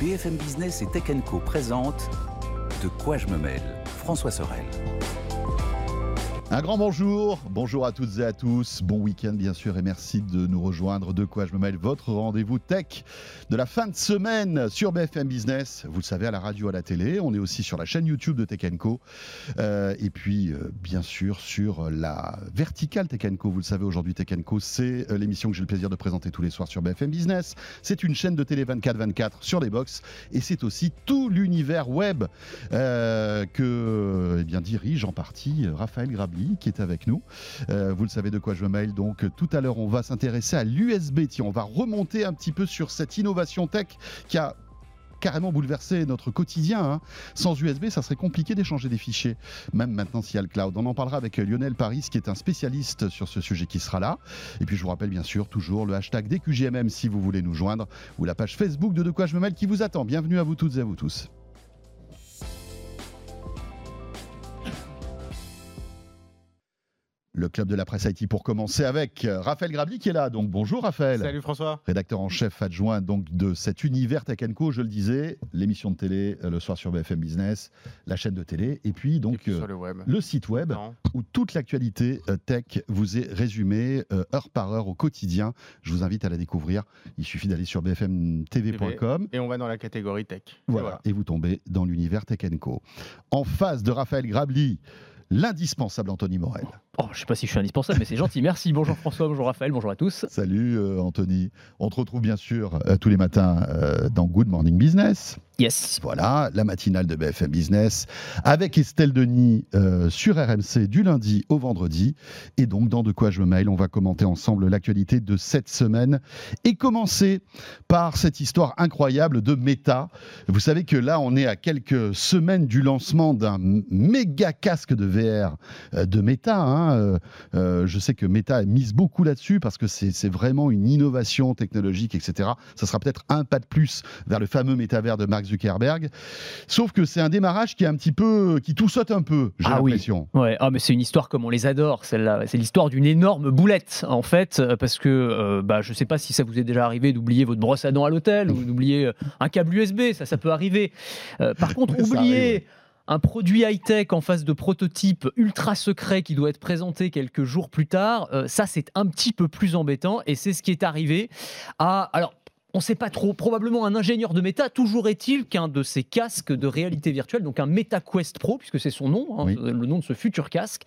BFM Business et Tech Co présente De quoi je me mêle François Sorel. Un grand bonjour, bonjour à toutes et à tous, bon week-end bien sûr et merci de nous rejoindre. De quoi je me mêle, votre rendez-vous tech de la fin de semaine sur BFM Business. Vous le savez, à la radio, à la télé, on est aussi sur la chaîne YouTube de Tech Co. Euh, et puis euh, bien sûr sur la verticale Tech Co. Vous le savez, aujourd'hui Tech Co, c'est euh, l'émission que j'ai le plaisir de présenter tous les soirs sur BFM Business. C'est une chaîne de télé 24-24 sur les box et c'est aussi tout l'univers web que eh bien, dirige en partie Raphaël Grabli qui est avec nous. Euh, vous le savez de quoi je mail. Donc tout à l'heure, on va s'intéresser à l'USB. On va remonter un petit peu sur cette innovation tech qui a carrément bouleversé notre quotidien. Hein. Sans USB, ça serait compliqué d'échanger des fichiers, même maintenant s'il y a le cloud. On en parlera avec Lionel Paris, qui est un spécialiste sur ce sujet qui sera là. Et puis je vous rappelle bien sûr toujours le hashtag DQGMM si vous voulez nous joindre, ou la page Facebook de De quoi je me mêle qui vous attend. Bienvenue à vous toutes et à vous tous. Le club de la presse IT pour commencer avec euh, Raphaël Grabli qui est là. Donc bonjour Raphaël. Salut François. Rédacteur en chef adjoint donc de cet univers Tech Co, je le disais, l'émission de télé euh, le soir sur BFM Business, la chaîne de télé et puis donc euh, le, site web où toute l'actualité tech vous est résumée heure par heure au quotidien. Je vous invite à la découvrir. Il suffit d'aller sur bfmtv.com et on va dans la catégorie tech. Voilà, et, vous tombez dans l'univers Tech Co. En face de Raphaël Grabli, l'indispensable Anthony Morel. Oh, je ne sais pas si je suis indispensable, mais c'est gentil. Merci. Bonjour François, bonjour Raphaël, bonjour à tous. Salut euh, Anthony. On te retrouve bien sûr euh, tous les matins euh, dans Good Morning Business. Yes. Voilà, la matinale de BFM Business avec Estelle Denis sur RMC du lundi au vendredi. Et donc, dans De quoi je me mail, on va commenter ensemble l'actualité de cette semaine et commencer par cette histoire incroyable de Meta. Vous savez que là, on est à quelques semaines du lancement d'un méga casque de VR de Meta. Hein, euh, euh, je sais que Meta mise beaucoup là-dessus parce que c'est vraiment une innovation technologique, etc. Ça sera peut-être un pas de plus vers le fameux métavers de Mark Zuckerberg. Sauf que c'est un démarrage qui est un petit peu, qui tout saute un peu. J'ai ah l'impression. Oui. Ouais. Ah mais c'est une histoire comme on les adore. Celle-là, c'est l'histoire d'une énorme boulette en fait, parce que euh, bah, je ne sais pas si ça vous est déjà arrivé d'oublier votre brosse à dents à l'hôtel ou d'oublier un câble USB. Ça, ça peut arriver. par contre, oublier un produit high-tech en face de prototypes ultra secrets qui doit être présenté quelques jours plus tard, euh, ça c'est un petit peu plus embêtant et c'est ce qui est arrivé à... Alors, on ne sait pas trop, probablement un ingénieur de méta. Toujours est-il qu'un de ces casques de réalité virtuelle, donc un MetaQuest Pro, puisque c'est son nom, hein, le nom de ce futur casque,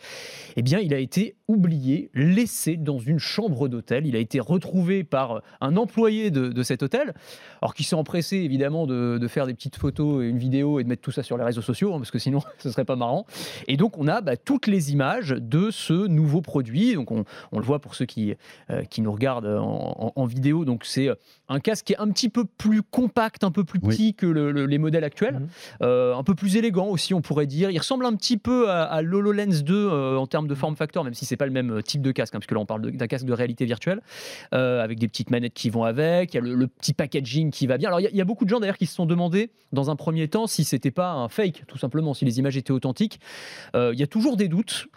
eh bien, il a été oublié, laissé dans une chambre d'hôtel. Il a été retrouvé par un employé de, cet hôtel, alors qui s'est empressé évidemment de, faire des petites photos et une vidéo et de mettre tout ça sur les réseaux sociaux, hein, parce que sinon ce serait pas marrant. Et donc on a bah, toutes les images de ce nouveau produit. Donc on, le voit pour ceux qui, euh, qui nous regardent en, vidéo. Donc c'est un casque qui est un petit peu plus compact, un peu plus petit que les modèles actuels, mhm. euh, un peu plus élégant aussi on pourrait dire. Il ressemble un petit peu à, l'HoloLens 2 euh, en termes de form factor, même si c'est pas le même euh, type de casque, hein, parce que là on parle d'un casque de réalité virtuelle, euh, avec des petites manettes qui vont avec, il y a le, petit packaging qui va bien. Alors il y, a beaucoup de gens d'ailleurs qui se sont demandé dans un premier temps si c'était pas un fake, tout simplement, si les images étaient authentiques. Euh, il y a toujours des doutes.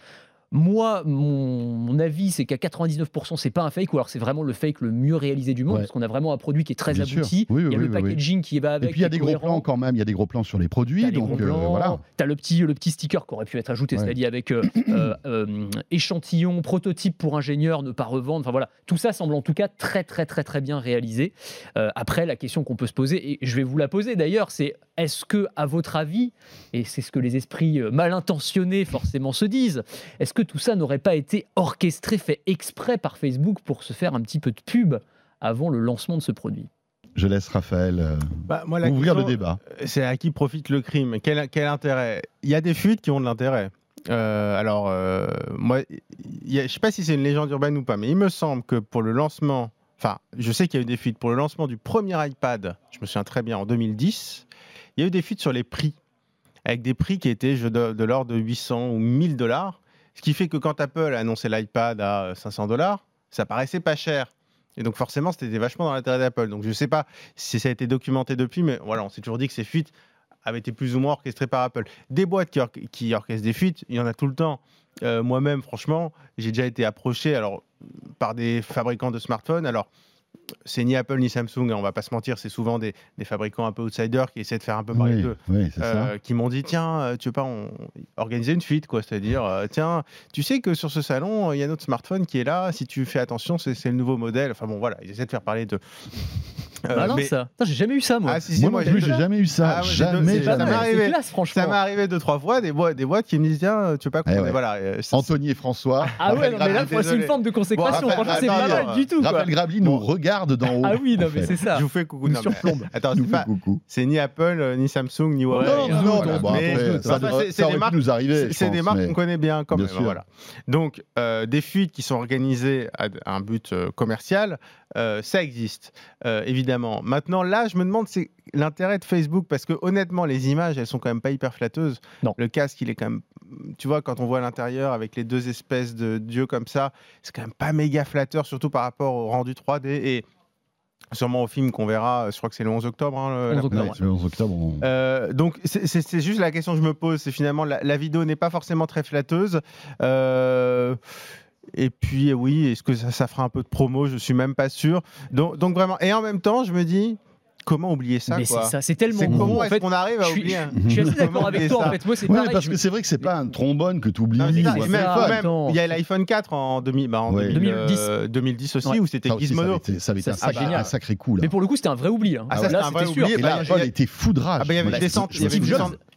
Moi, mon, avis, c'est qu'à 99%, c'est pas un fake, ou alors c'est vraiment le fake le mieux réalisé du monde, parce qu'on a vraiment un produit qui est très abouti. il y a le packaging qui va avec. Et puis il y a des gros plans quand même, il y a des gros plans sur les produits. donc euh, voilà. Tu as le petit, le petit sticker qui aurait pu être ajouté, c'est-à-dire avec euh, euh, échantillon, prototype pour ingénieur, ne pas revendre. Enfin voilà, tout ça semble en tout cas très, très, très, très bien réalisé. après, la question qu'on peut se poser, et je vais vous la poser d'ailleurs, c'est est-ce que, à votre avis, et c'est ce que les esprits mal intentionnés forcément se disent, est-ce que tout ça n'aurait pas été orchestré, fait exprès par Facebook pour se faire un petit peu de pub avant le lancement de ce produit? Je laisse Raphaël euh, bah, ouvrir le débat. C'est à qui profite le crime? Quel, intérêt? Il y a des fuites qui ont de l'intérêt. Euh, alors, euh, moi, je ne sais pas si c'est une légende urbaine ou pas, mais il me semble que pour le lancement, enfin, je sais qu'il y a eu des fuites pour le lancement du premier iPad, je me souviens très bien, en 2010, il y a eu des fuites sur les prix, avec des prix qui étaient de, de l'ordre de 800 ou 1000 dollars. Ce qui fait que quand Apple a annoncé l'iPad à 500 dollars, ça paraissait pas cher. Et donc forcément, c'était vachement dans l'intérêt d'Apple. Donc je ne sais pas si ça a été documenté depuis, mais voilà, on s'est toujours dit que ces fuites avaient été plus ou moins orchestrées par Apple. Des boîtes qui, orchestrent des fuites, il y en a tout le temps. Euh, moi-même, franchement, j'ai déjà été approché alors, par des fabricants de smartphones. Alors, c'est ni Apple ni Samsung, hein, on va pas se mentir, c'est souvent des, des fabricants un peu outsiders qui essaient de faire un peu parler d'eux. oui. Euh, qui m'ont dit tiens euh, tu veux pas on- organiser une fuite quoi c'est-à-dire euh, tiens tu sais que sur ce salon il y a notre smartphone qui est là si tu fais attention c'est le nouveau modèle enfin bon voilà ils essaient de faire parler de Euh, Ah non, mais- ça. Putain, J'ai jamais eu ça, moi. ah si si Moi, moi non plus, j'ai jamais eu ça. Ah, ouais, jamais, ça jamais. m'est arrivé. classe, franchement. ça m'est arrivé deux trois fois des boîtes des boîtes qui me disent tiens tu veux pas qu'on Eh ouais. voilà euh, Anthony et François. Ah ouais, non, mais là, c'est une forme de consécration. Bon, Franchement, c'est pas mal du tout. Raphaël Grabli nous regarde d'en haut. Ah oui, non, mais c'est ça. je vous fais coucou Nous non, surplombe. attends c'est ni Apple euh, ni Samsung ni Huawei non, non, Mais- après, ça, ça aurait des pu marques nous arriver. C'est des marques qu'on connaît bien quand même. Donc, euh, des fuites qui sont organisées à un but euh, commercial, euh, ça existe, euh, évidemment. Maintenant, là, je me demande, c'est l'intérêt de Facebook, parce que honnêtement, les images, elles sont quand même pas hyper flatteuses. Non. Le casque, il est quand même. Tu vois, quand on voit l'intérieur avec les deux espèces de dieux comme ça, c'est quand même pas méga flatteur, surtout par rapport au rendu 3D et sûrement au film qu'on verra. Je crois que c'est le 11 octobre. hein, le- 11 la octobre, Ouais, le 11 octobre, on- euh, donc c'est- juste la question que je me pose, c'est finalement la, la vidéo n'est pas forcément très flatteuse. Euh, et puis oui, est-ce que ça, fera un peu de promo? Je suis même pas sûr. Donc, donc vraiment, et en même temps, je me dis comment oublier ça Mais quoi c'est ça, c'est tellement gros, comment en est-ce fait. qu'on arrive à je suis- oublier Je suis assez d'accord avec toi, ça en fait. Moi, c'est Ouais, pareil. parce que c'est vrai que c'est pas un trombone que tu oublies. Non, ça, ou et un même- il y a l'iPhone 4 en, 2000, bah, en Ouais. 2000, 2010. euh, 2010 aussi, Ouais. où c'était Ça aussi, ça avait Gizmodo. été, ça avait été Ça, un, sacré, génial. un sacré coup. Là. Mais pour le coup, c'était un vrai oubli. hein. Ah, ça, là, c'était un vrai c'était sûr. oubli. Et là, bah, Apple il y a- était foudrage. Ah, bah, il y avait une descente,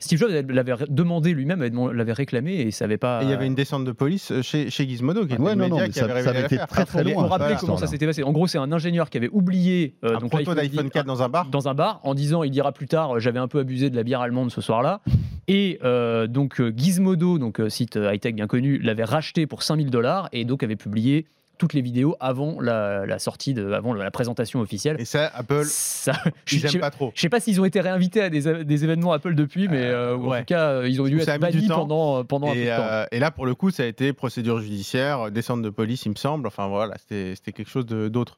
Steve. Jobs, l'avait demandé lui-même, l'avait réclamé et ça avait pas. Il y avait une descente de police euh, chez, chez Gizmodo, qui était Ouais, le non, non, média qui ça- avait ça révélé avait été l'affaire. très, très loin, rappeler voilà, comment ça s'était passé. En gros, c'est un ingénieur qui avait oublié euh, Un donc proto l'iPhone d'iPhone 4 dans un bar. Dans un bar en disant il dira plus tard euh, j'avais un peu abusé de la bière allemande ce soir-là et euh, donc euh, Gizmodo donc site high tech bien connu l'avait racheté pour 5000 dollars et donc avait publié toutes les vidéos avant la, la sortie de avant la présentation officielle Et ça, Apple, ça je, ils je- pas trop. je sais pas s'ils ont été réinvités à des, des événements Apple depuis mais euh, en tout cas ils ont dû être bannis pendant pendant un peu de Et, temps et là, pour le coup, ça a été procédure judiciaire, descente de police, il me semble. Enfin voilà, c'était quelque chose d'autre.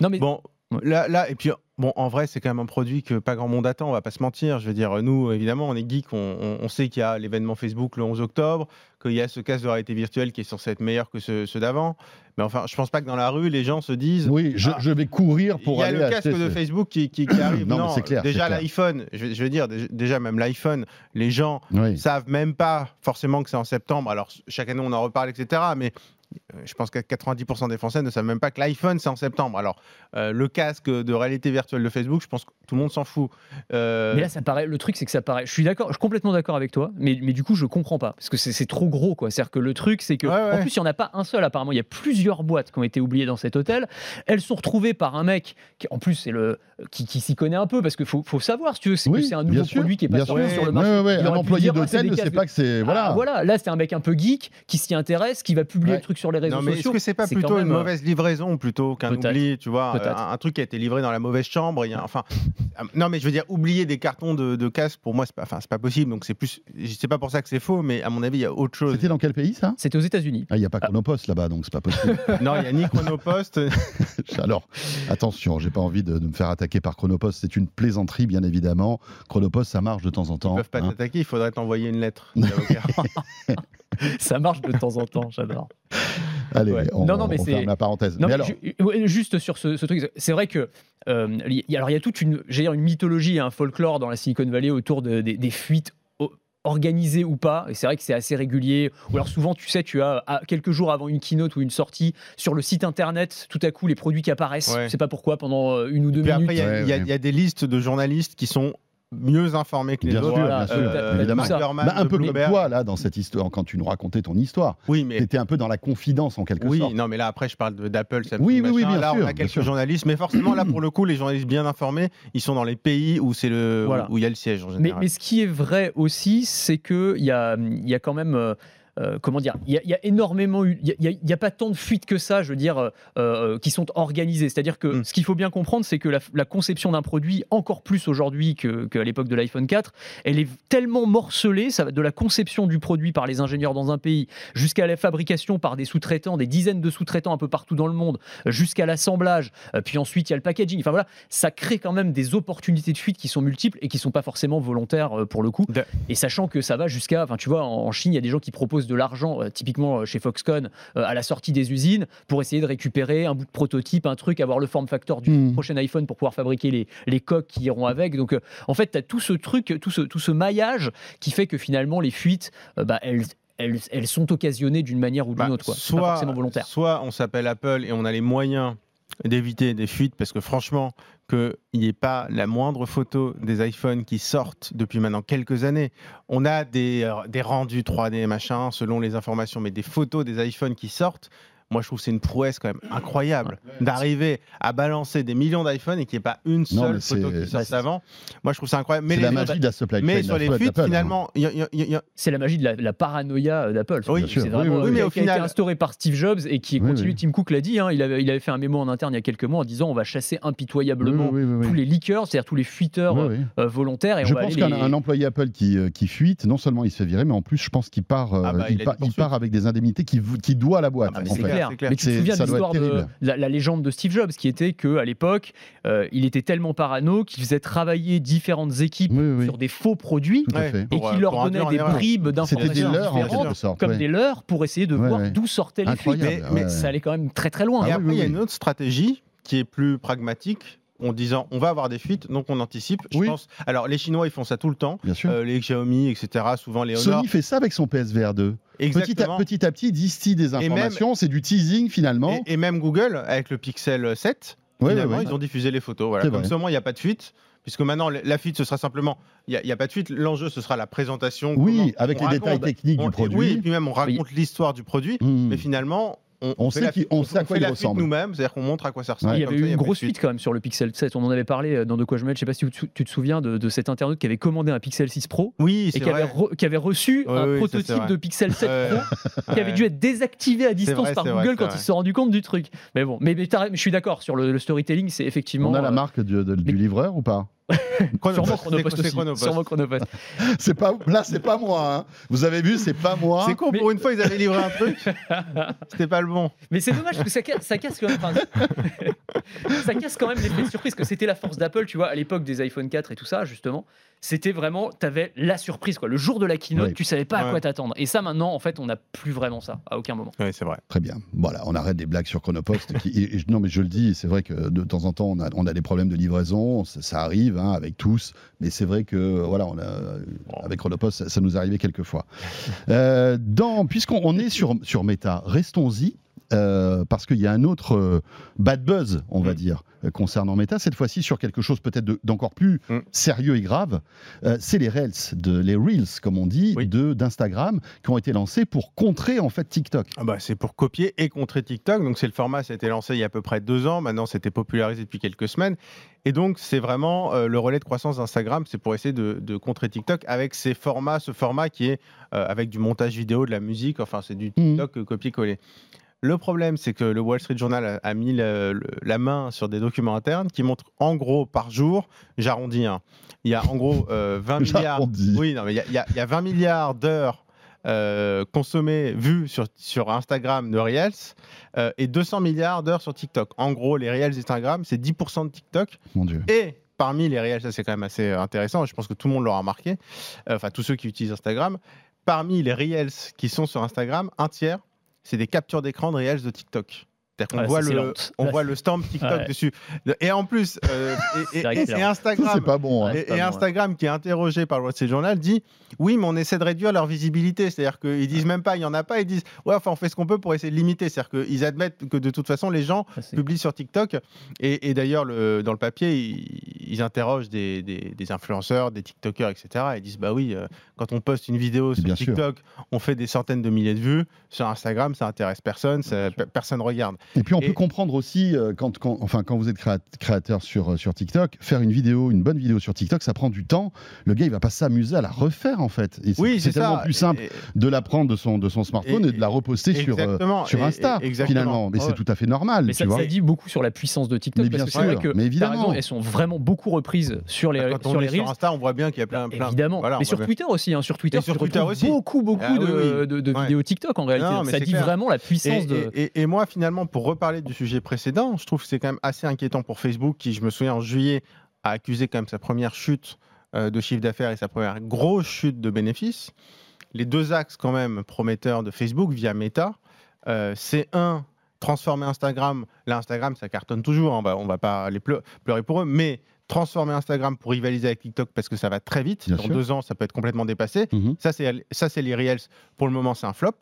non mais Bon. Là, là, et puis, bon, en vrai, c'est quand même un produit que pas grand monde attend, on va pas se mentir. Je veux dire, nous, évidemment, on est geeks, on, on- on sait qu'il y a l'événement Facebook le 11 octobre, qu'il y a ce casque de réalité virtuelle qui est censé être meilleur que ceux, ceux d'avant. Mais enfin, je pense pas que dans la rue, les gens se disent. Oui, je, Ah. je vais courir Il pour y a aller le casque de ce- Facebook qui, qui- qui arrive. Non, c'est clair, déjà l'iPhone, je, je veux dire, déjà- même l'iPhone, les gens Oui. savent même pas forcément que c'est en septembre. Alors chaque année on en reparle, etc. Mais je pense que 90% des Français ne savent même pas que l'iPhone c'est en septembre. Alors euh, le casque de réalité virtuelle de Facebook, je pense que tout le monde s'en fout. Euh, Mais là, ça paraît. Le truc, c'est que ça paraît. Je suis d'accord, je suis complètement d'accord avec toi, mais, mais du coup, je comprends pas parce que c'est trop gros, quoi. C'est-à-dire que le truc, c'est que Ouais, ouais. en plus, il y en a pas un seul. Apparemment, il y a plusieurs boîtes qui ont été oubliées dans cet hôtel. Elles sont retrouvées par un mec qui, en plus, c'est le qui, qui s'y connaît un peu parce qu'il faut, faut savoir, si tu veux, c'est que Oui, c'est un nouveau sûr, produit qui est pas sorti sur le marché. ouais, Un employé d'hôtel ne sait pas que c'est. Ah, Voilà. voilà, là, c'est un mec un peu geek qui s'y intéresse, qui va publier Ouais. le truc sur les réseaux non, mais est-ce que c'est pas c'est plutôt même, une euh, mauvaise livraison plutôt qu'un peut-être. oubli, tu vois, Peut-être. un, un truc qui a été livré dans la mauvaise chambre. il y a- enfin, euh, non, mais je veux dire, oublier des cartons de, de casque, pour moi, c'est pas, enfin, c'est pas possible. Donc c'est plus, c'est pas pour ça que c'est faux, mais à mon avis, il y a autre chose. C'était dans quel pays ça? C'était aux États-Unis. Ah, il n'y a pas Chronopost là-bas, donc c'est pas possible. non, il y a ni Chronopost. Alors, attention, j'ai pas envie de, de me faire attaquer par Chronopost. C'est une plaisanterie, bien évidemment. Chronopost, ça marche de temps en Ils temps. peuvent pas hein. t'attaquer. Il faudrait t'envoyer une lettre. Ça marche de temps en temps, j'adore. Allez, Ouais. on, Non, non, mais on c'est- ferme la parenthèse. Non, mais mais alors, ju- ouais, juste sur ce, ce truc, c'est vrai que euh, y, a- alors il y a toute une, j'ai dire, une mythologie, un folklore dans la Silicon Valley autour de- des- des fuites o- organisées ou pas. Et c'est vrai que c'est assez régulier. Ou alors souvent, tu sais, tu as à- quelques jours avant une keynote ou une sortie sur le site internet, tout à coup les produits qui apparaissent. Ouais. Je sais pas pourquoi pendant euh, une ou deux Puis minutes. après, il y, a- Ouais, il y a- ouais. il y a des listes de journalistes qui sont mieux informés que les Bien autres. sûr, Voilà, bien sûr, euh, évidemment. bah, un peu comme toi, là, dans cette histoire, quand tu nous racontais ton histoire. Oui, Tu mais étais un peu dans la confidence, en quelque oui, sorte. non, mais là après, je parle d'Apple, Samsung, Oui, oui, oui, bien Là, sûr, on a quelques sûr. journalistes, mais forcément, là, pour le coup, les journalistes bien informés, ils sont dans les pays où c'est le Voilà. où il y a le siège en Mais, général. mais ce qui est vrai aussi, c'est qu'il y a, il y a quand même. euh, euh, comment dire Il y, a- il y a énormément eu. Il n'y a, il y a pas tant de fuites que ça, je veux dire, euh, euh, qui sont organisées. C'est-à-dire que Mm. ce qu'il faut bien comprendre, c'est que la, la conception d'un produit, encore plus aujourd'hui que- qu'à l'époque de l'iPhone 4, elle est tellement morcelée, ça va de la conception du produit par les ingénieurs dans un pays, jusqu'à la fabrication par des sous-traitants, des dizaines de sous-traitants un peu partout dans le monde, jusqu'à l'assemblage, puis ensuite il y a le packaging. Enfin voilà, ça crée quand même des opportunités de fuite qui sont multiples et qui sont pas forcément volontaires pour le coup. De- Et sachant que ça va jusqu'à, enfin tu vois, en en Chine, il y a des gens qui proposent de l'argent, euh, typiquement euh, chez Foxconn, euh, à la sortie des usines, pour essayer de récupérer un bout de prototype, un truc, avoir le form factor du Mhm. prochain iPhone pour pouvoir fabriquer les, les coques qui iront avec. Donc, euh, en fait, tu as tout ce truc, tout ce, tout ce maillage qui fait que finalement, les fuites, euh, bah, elles, elles, elles sont occasionnées d'une manière ou d'une Bah, autre. Quoi. C'est pas forcément volontaire. soit on s'appelle Apple et on a les moyens d'éviter des fuites parce que franchement, qu'il n'y ait pas la moindre photo des iPhones qui sortent depuis maintenant quelques années. On a des, euh, des rendus 3D, machin, selon les informations, mais des photos des iPhones qui sortent. Moi, je trouve que c'est une prouesse quand même incroyable d'arriver à balancer des millions d'iPhones et qu'il n'y ait pas une seule photo qui sorte bah, avant. Moi, je trouve ça incroyable. Mais, C'est la les- magie de la supply chain. mais sur les fuites, hein. finalement, a- a- a- C'est la magie de la, paranoïa d'Apple. Oui, c'est Oui, vraiment oui, oui, euh, mais qui a au été final- instauré par Steve Jobs et qui continue. oui. Tim Cook l'a dit, hein, il, avait, il avait fait un mémo en interne il y a quelques mois en disant on va chasser impitoyablement Oui, oui, oui, oui. tous les leakers, c'est-à-dire tous les fuiteurs Oui, oui. euh, volontaires. Et Je pense qu'un employé Apple qui, euh, qui fuite, non seulement il se fait virer, mais en plus, je pense qu'il part, euh, Ah bah, il, a part avec des indemnités qu'il qui doit à la boîte. Clair. Mais tu te souviens de l'histoire de la, la légende de Steve Jobs, qui était que à l'époque, euh, il était tellement parano qu'il faisait travailler différentes équipes Oui, oui, sur des faux produits Ouais. et Pour, qui euh, leur pour donnait des bribes d'informations différentes, quelque sorte. comme ouais. des leurs, pour essayer de Ouais, voir ouais. d'où sortaient les fuites. Mais- mais ouais. Ça allait quand même très très loin. Et Ah après, il y a une autre stratégie qui est plus pragmatique en disant on va avoir des fuites, donc on anticipe. Je Oui. pense. Alors, les Chinois, ils font ça tout le temps. Bien sûr. Euh, les Xiaomi, etc., souvent les Honor. Sony fait ça avec son PSVR 2. Petit à, Exactement. petit à petit, distille des informations, c'est du teasing finalement. Et, et même Google, avec le Pixel 7, Ouais, finalement, ouais, ouais. ils ont diffusé les photos. Voilà. Comme ça, au moins, il n'y a pas de fuite. Puisque maintenant, la fuite, ce sera simplement. Il n'y a, pas de fuite. L'enjeu, ce sera la présentation. Oui, avec les détails techniques on- du produit. Oui, et puis même, on raconte l'histoire du produit. Hmm. Mais finalement, on, sait qui- on sait à quoi fait il la fuite ressemble. nous-mêmes, c'est-à-dire qu'on montre à quoi ça ressemble. Il y Comme avait eu une grosse fuite. fuite quand même sur le Pixel 7. On en avait parlé euh, dans De quoi je mêle. Je sais pas si tu, tu te souviens de, de cet internaute qui avait commandé un Pixel 6 Pro Oui, et c'est qui avait, re- qui avait reçu Oui, un oui, prototype de Pixel 7 Ouais. Pro qui avait dû être désactivé à distance vrai, par vrai, Google quand vrai. ils se sont rendus compte du truc. Mais bon, mais, je suis d'accord sur le, le storytelling, c'est effectivement. On a la euh, marque du livreur ou pas? Chronopost, Sûrement Chronopost c'est- pas là, c'est pas moi. hein. Vous avez vu, c'est pas moi. C'est con, Mais- pour une fois, ils avaient livré un truc. C'était pas le bon. Mais c'est dommage parce que ça, ca- ça casse quand même. enfin, ça casse quand même l'effet de surprise que c'était la force d'Apple, tu vois, à l'époque des iPhone 4 et tout ça, justement. C'était vraiment, t'avais la surprise, quoi. Le jour de la keynote, Oui. tu savais pas à quoi t'attendre. Et ça, maintenant, en fait, on n'a plus vraiment ça, à aucun moment. Oui, c'est vrai. Très bien. Voilà, on arrête des blagues sur Chronopost. qui- et- et- non, mais je le dis, c'est vrai que de temps en temps, on a, on a des problèmes de livraison. Ça, ça arrive hein, avec tous. Mais c'est vrai que, voilà, on a, avec Chronopost, ça, ça nous est arrivé quelques fois. Euh, dans, puisqu'on on est sur, sur Meta, restons-y. Euh, parce qu'il y a un autre euh, bad buzz, on va Mm. dire, euh, concernant Meta, cette fois-ci sur quelque chose peut-être de- d'encore plus Mm. sérieux et grave. C'est les Reels, de, les Reels, comme on dit, Oui. d'Instagram, qui ont été lancés pour contrer en fait TikTok. Ah bah, c'est pour copier et contrer TikTok. Donc, c'est le format, ça a été lancé il y a à peu près deux ans. Maintenant, c'était popularisé depuis quelques semaines. Et donc, c'est vraiment le relais de croissance d'Instagram. C'est pour essayer de, de contrer TikTok avec ces formats, ce format qui est avec du montage vidéo, de la musique. Enfin, c'est du TikTok euh, copier-coller. Le problème, c'est que le Wall Street Journal a, mis le- le- la main sur des documents internes qui montrent en gros par jour, j'arrondis, hein, il y a en gros euh, 20 milliards. Oui, non, mais il y a- il y, a- il y a 20 milliards d'heures euh, consommées, vues sur, sur Instagram de Reels euh, et 200 milliards d'heures sur TikTok. En gros, les Reels Instagram, c'est 10% de TikTok. Mon Dieu. Et parmi les Reels, ça c'est quand même assez intéressant, je pense que tout le monde l'aura remarqué, euh, enfin tous ceux qui utilisent Instagram, parmi les Reels qui sont sur Instagram, un tiers, c'est des captures d'écran de Reels de TikTok. C'est-à-dire qu'on Ouais, voit, le, on Là, voit le stamp TikTok Ouais. dessus. Et en plus, euh, et- Instagram, c'est pas bon. hein. Et, pas ouais. Instagram, qui est interrogé par le Wall Street Journal, dit oui, mais on essaie de réduire leur visibilité. C'est-à-dire qu'ils disent même pas, il y en a pas, ils disent ouais, enfin, on fait ce qu'on peut pour essayer de limiter. C'est-à-dire qu'ils admettent que de toute façon, les gens publient sur TikTok. Et, et d'ailleurs, le- dans le papier, ils, ils interrogent des, des- des influenceurs, des TikTokers, etc. Ils disent bah oui, euh, quand on poste une vidéo sur Bien sûr. TikTok, on fait des centaines de milliers de vues. Sur Instagram, ça intéresse personne, ça- pe- personne regarde. Et puis on Et- peut comprendre aussi, euh, quand, quand- enfin, quand vous êtes créa- créateur sur, euh, sur TikTok, faire une vidéo, une bonne vidéo sur TikTok, ça prend du temps. Le gars, il va pas s'amuser à la refaire en fait. Et c'est Oui, c'est c'est tellement ça. plus simple Et- de la prendre de son, de son smartphone et, Et- de la reposter sur, euh, sur Insta, et- exactement. finalement. Mais Ouais. c'est tout à fait normal, Mais tu ça, vois. ça dit beaucoup sur la puissance de TikTok Mais parce bien que vrai sûr, que mais évidemment. raison, elles sont vraiment beaucoup reprises sur les, Quand on sur les Reels. sur Insta, on voit bien qu'il y a plein, plein. Évidemment, Voilà, on mais sur bien. Twitter aussi. hein. Sur Twitter, sur Twitter aussi. beaucoup, beaucoup Ah de, vidéos TikTok en réalité. Ça dit vraiment la puissance de. et moi, finalement, pour reparler du sujet précédent, je trouve que c'est quand même assez inquiétant pour Facebook, qui, je me souviens, en juillet, a accusé quand même sa première chute euh, de chiffre d'affaires et sa première grosse chute de bénéfices. les deux axes quand même prometteurs de Facebook via Meta, euh, c'est un transformer Instagram. Là, Instagram, ça cartonne toujours. hein, on va, on va pas aller pleu- pleurer pour eux, mais transformer Instagram pour rivaliser avec TikTok parce que ça va très vite. Bien Dans sûr. deux ans, ça peut être complètement dépassé. Mhm. Ça, c'est ça, c'est les Reels. Pour le moment, c'est un flop.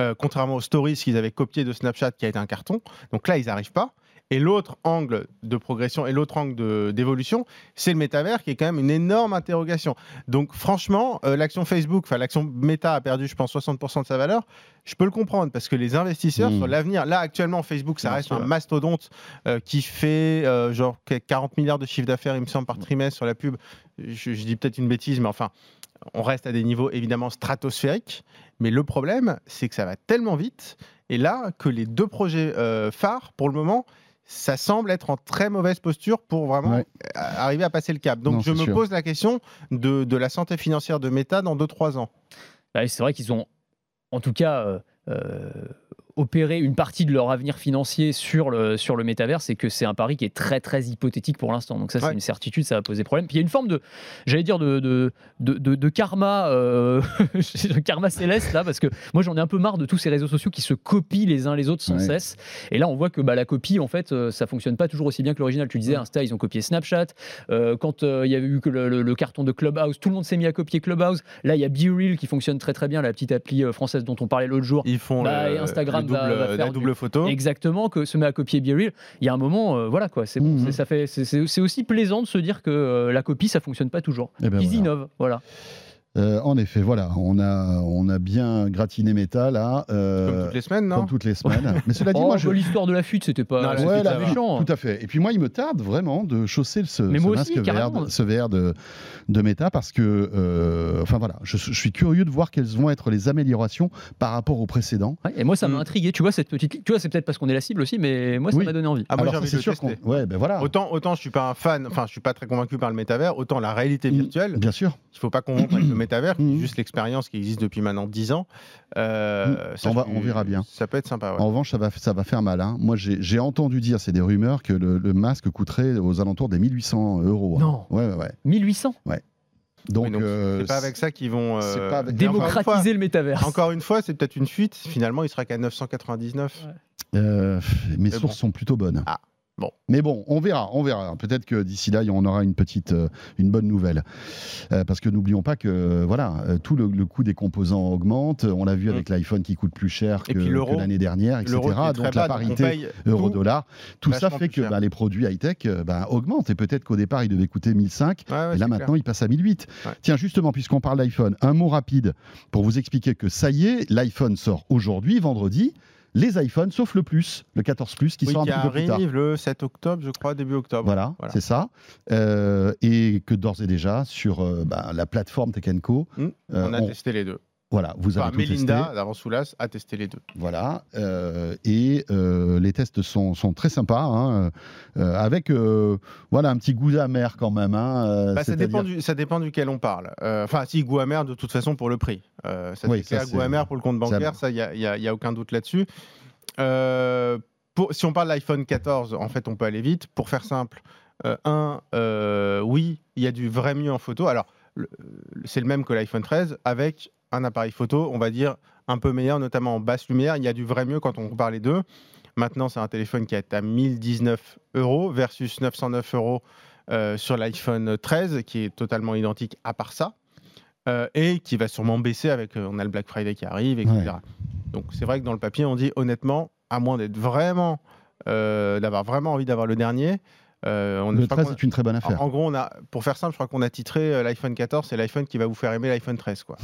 Euh, contrairement aux Stories qu'ils avaient copié de Snapchat, qui a été un carton. Donc là, ils n'arrivent pas. Et l'autre angle de progression et l'autre angle d'évolution, c'est le métavers, qui est quand même une énorme interrogation. Donc franchement, euh, l'action Facebook, enfin l'action Meta a perdu, je pense, 60% de sa valeur. Je peux le comprendre parce que les investisseurs Mhm. sur l'avenir, là actuellement, Facebook, ça Bien reste sûr. un mastodonte euh, qui fait euh, genre 40 milliards de chiffre d'affaires, il me semble, par trimestre sur la pub. Je, je dis peut-être une bêtise, mais enfin, on reste à des niveaux évidemment stratosphériques. Mais le problème, c'est que ça va tellement vite. Et là, que les deux projets euh, phares, pour le moment, ça semble être en très mauvaise posture pour vraiment Ouais. euh, arriver à passer le cap. Donc Non, je me sûr. pose la question de, de la santé financière de Meta dans 2-3 ans. Bah, c'est vrai qu'ils ont, en tout cas, euh, opéré une partie de leur avenir financier sur le, sur le métaverse et que c'est un pari qui est très très hypothétique pour l'instant. Donc ça, c'est Ouais. une certitude, ça va poser problème. Puis il y a une forme de, j'allais dire, de, de, de, de- de karma, euh, de karma céleste là, parce que moi j'en ai un peu marre de tous ces réseaux sociaux qui se copient les uns les autres sans Ouais. cesse. Et là, on voit que bah, la copie, en fait, euh, ça fonctionne pas toujours aussi bien que l'original. Tu disais, Insta, ils ont copié Snapchat. Euh, quand euh, il y avait eu que le, le- le carton de Clubhouse, tout le monde s'est mis à copier Clubhouse. Là, il y a BeReal qui fonctionne très très bien, la petite appli française dont on parlait l'autre jour. Ils font Bah, le, Instagram double, faire la du- double photo. Exactement, que se met à copier BeReal. Il y a un moment, euh, voilà quoi, c'est Mhm. c'est- ça fait, c'est- aussi plaisant de se dire que euh, la copie, ça fonctionne pas toujours. Eh ben Ils voilà. innovent, voilà. Euh, en effet, voilà, on a, on a bien gratiné Meta là. euh, Comme toutes les semaines, non comme toutes les semaines. Mais cela dit, Oh, moi, je, l'histoire de la fuite, c'était pas, Non, Ouais, méchant. Tout à fait. Et puis moi, il me tarde vraiment de chausser ce, Mais ce moi masque aussi, VR, ce VR de, de Meta parce que, euh, enfin voilà, je, je suis curieux de voir quelles vont être les améliorations par rapport au précédent. Ouais, et moi, ça m'a Mm. intrigué. Tu vois, cette petite. Tu vois, c'est peut-être parce qu'on est la cible aussi, mais moi, ça Oui. m'a donné envie. Ah, moi, c'est sûr qu'on, ouais, ben voilà, Autant, autant je suis pas un fan, enfin je suis pas très convaincu par le métavers, autant la réalité Mm. virtuelle, bien sûr. il faut pas convaincre métavers, qui est Mhm. juste l'expérience qui existe depuis maintenant 10 ans. Euh, ça, On va- je- on verra bien. Ça peut être sympa. ouais. En revanche, ça va, ça va faire mal. hein. Moi, j'ai entendu dire, c'est des rumeurs, que le, le masque coûterait aux alentours des 1800 euros. hein. Non. Ouais, ouais, ouais. 1800 Donc, Oui, donc, euh, c'est pas avec ça qu'ils vont. euh, avec- fois- Démocratiser le métavers. Encore une fois, c'est peut-être une fuite. Finalement, il sera qu'à 999. Euh, mes Mais sources bon. sont plutôt bonnes. Ah, bon. Mais bon, on verra, on verra. Peut-être que d'ici là, on aura une petite, euh, une bonne nouvelle. Euh, parce que n'oublions pas que voilà, euh, tout le, le coût des composants augmente. On l'a vu avec l'iPhone qui coûte plus cher que, l'année dernière, etc. Donc la parité euro-dollar, tout ça fait que bah, les produits high-tech bah, augmentent. Et peut-être qu'au départ, ils devaient coûter 1005. Ouais, ouais, Et c'est là maintenant, il passe à 1008. Ouais. Tiens, justement, puisqu'on parle d'iPhone, un mot rapide pour vous expliquer que ça y est, l'iPhone sort aujourd'hui, vendredi. Les iPhones, sauf le Plus, le 14 Plus, qui Oui, sort un qui petit peu plus tard. arrive le 7 octobre, je crois, début octobre. Voilà, Voilà. c'est ça. Euh, et que d'ores et déjà, sur euh, bah, la plateforme Tech Co, Hmm, euh, On a on- testé les deux. Voilà, vous Enfin, avez tout Melinda, testé. d'avant Soulas, a testé les deux. Voilà, euh, et euh, les tests sont, sont très sympas, hein, euh, avec voilà un petit goût amer quand même. hein, Bah, ça, dépend du, ça dépend duquel on parle. Enfin, si, goût amer de toute façon pour le prix. Ça, Oui, c'est ça, goût amer pour le compte bancaire, ça, il n'y a, y a- y a aucun doute là-dessus. Si on parle de l'iPhone 14, en fait, on peut aller vite. Pour faire simple, un, oui, il y a du vrai mieux en photo. Alors, c'est le même que l'iPhone 13, avec un appareil photo, on va dire, un peu meilleur, notamment en basse lumière. Il y a du vrai mieux quand on compare les deux. Maintenant, c'est un téléphone qui est à 1019 euros versus 909 euros euh, sur l'iPhone 13, qui est totalement identique à part ça, euh, et qui va sûrement baisser avec, euh, on a le Black Friday qui arrive, etc. Ouais. Donc c'est vrai que dans le papier, on dit honnêtement, à moins d'être vraiment, euh, d'avoir vraiment envie d'avoir le dernier, euh, on Le crois 13 qu'on- est une très bonne affaire. en, en gros, on a, pour faire simple, je crois qu'on a titré euh, l'iPhone 14, c'est l'iPhone qui va vous faire aimer l'iPhone 13. Quoi.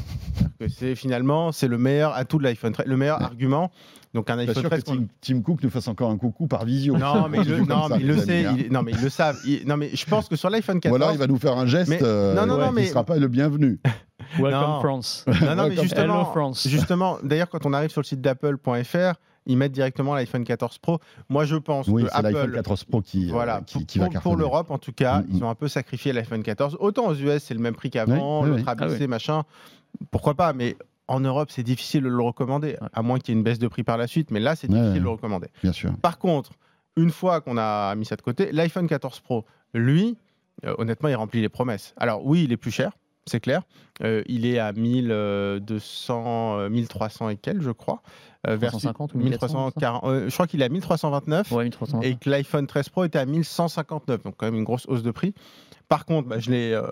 Que c'est finalement, c'est le meilleur atout de l'iPhone 13, le meilleur Ouais. argument. Donc un Pas iPhone sûr que 13. qu'on- Tim, Tim Cook nous fasse encore un coucou par visio. Non, mais le, Comme non, ça, mais il le les sait. amis, il- non, mais ils le savent. Il- non, mais je pense que sur l'iPhone Ou 14. alors il va nous faire un geste Mais- euh, non, non, non, qui mais- sera pas le bienvenu. Welcome. France. Non, non, mais justement, Hello France. justement d'ailleurs, quand on arrive sur le site d'apple.fr, ils mettent directement l'iPhone 14 Pro. Moi, je pense Oui, que c'est l'iPhone Apple, 14 Pro qui, euh, voilà, qui, qui pour, va pour cartonner. l'Europe, en tout cas, Mm, mm. ils ont un peu sacrifié l'iPhone 14. Autant aux US, c'est le même prix qu'avant, Oui, oui, l'autre oui. Machin. Pourquoi pas Mais en Europe, c'est difficile de le recommander, à moins qu'il y ait une baisse de prix par la suite. Mais là, c'est difficile de le recommander. Bien sûr. Par contre, une fois qu'on a mis ça de côté, l'iPhone 14 Pro, lui, euh, honnêtement, il remplit les promesses. Alors oui, il est plus cher. C'est clair. Euh, il est à 1200, euh, 1300 et quelques, je crois. Euh, versus 350 ou 1400, 1340. euh, je crois qu'il est à 1329 Ouais, 1300. et que l'iPhone 13 Pro était à 1159, donc quand même une grosse hausse de prix. Par contre, bah, je l'ai, euh,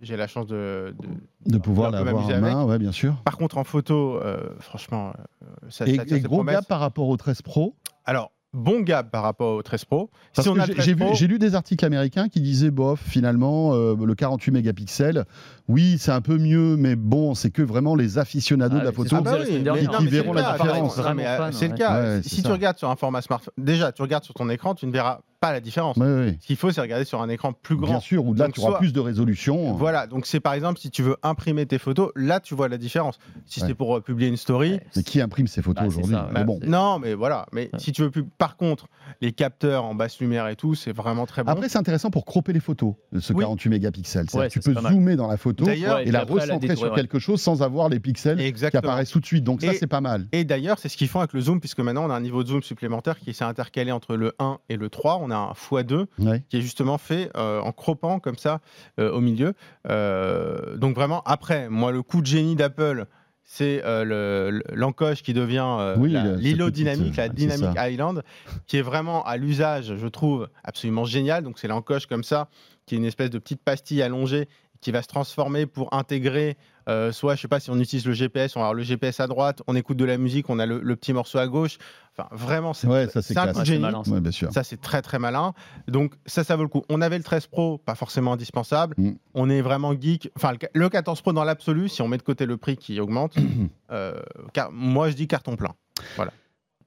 j'ai la chance de, de- De pouvoir l'avoir en main, ouais, bien sûr. Par contre, en photo, euh, franchement, euh, ça, Et, ça et gros promesses. gap par rapport au 13 Pro. Alors, bon gap par rapport au 13 Pro. Parce si on que a j'ai- le 13 j'ai vu- Pro, j'ai lu des articles américains qui disaient, bof, finalement, euh, le 48 mégapixels, oui, c'est un peu mieux, mais bon, c'est que vraiment les aficionados Ah, de la photo. Ah bah oui, Qui verront la différence. Euh, fan, C'est le cas. Ouais, si tu ça. regardes sur un format smartphone, déjà, tu regardes sur ton écran, tu ne verras pas la différence. Ce qu'il faut, c'est regarder sur un écran plus grand. Bien sûr, où là, Donc, tu auras soit- plus de résolution. Voilà, donc c'est par exemple si tu veux imprimer tes photos, là tu vois la différence. Si Ouais. c'est pour euh, publier une story, Ouais. Mais qui imprime ces photos Bah, aujourd'hui. Mais bon. Non, mais voilà. Mais Ouais. si tu veux plus, par contre, les capteurs en basse lumière et tout, c'est vraiment très bon. Après, c'est intéressant pour cropper les photos, ce Oui. 48 mégapixels. Tu peux zoomer dans la photo et la après, recentrer sur quelque chose sans avoir les pixels qui apparaissent tout de suite. Donc ça, c'est pas mal. Et d'ailleurs, c'est ce qu'ils font avec le zoom, puisque maintenant on a un niveau de zoom supplémentaire qui s'est intercalé entre le 1 et le 3. On a un x2 Ouais. qui est justement fait euh, en croppant comme ça euh, au milieu. Euh, donc vraiment, après, moi, le coup de génie d'Apple, c'est le- le- l'encoche qui devient Oui, l'îlot dynamique, la Dynamic. Island, qui est vraiment à l'usage, je trouve, absolument génial. Donc c'est l'encoche comme ça, qui est une espèce de petite pastille allongée qui va se transformer pour intégrer, euh, soit, je sais pas, si on utilise le GPS, on va avoir le GPS à droite, on écoute de la musique, on a le, le petit morceau à gauche. Enfin, vraiment, c'est Ouais, ça, c'est un classe. coup de Ouais, c'est génie. malin. Ouais, bien sûr. Ça, c'est très très malin. Donc, ça, ça vaut le coup. On avait le 13 Pro, pas forcément indispensable. Mm. On est vraiment geek. Enfin, le, le 14 Pro dans l'absolu, si on met de côté le prix qui augmente, euh, car, moi, je dis carton plein.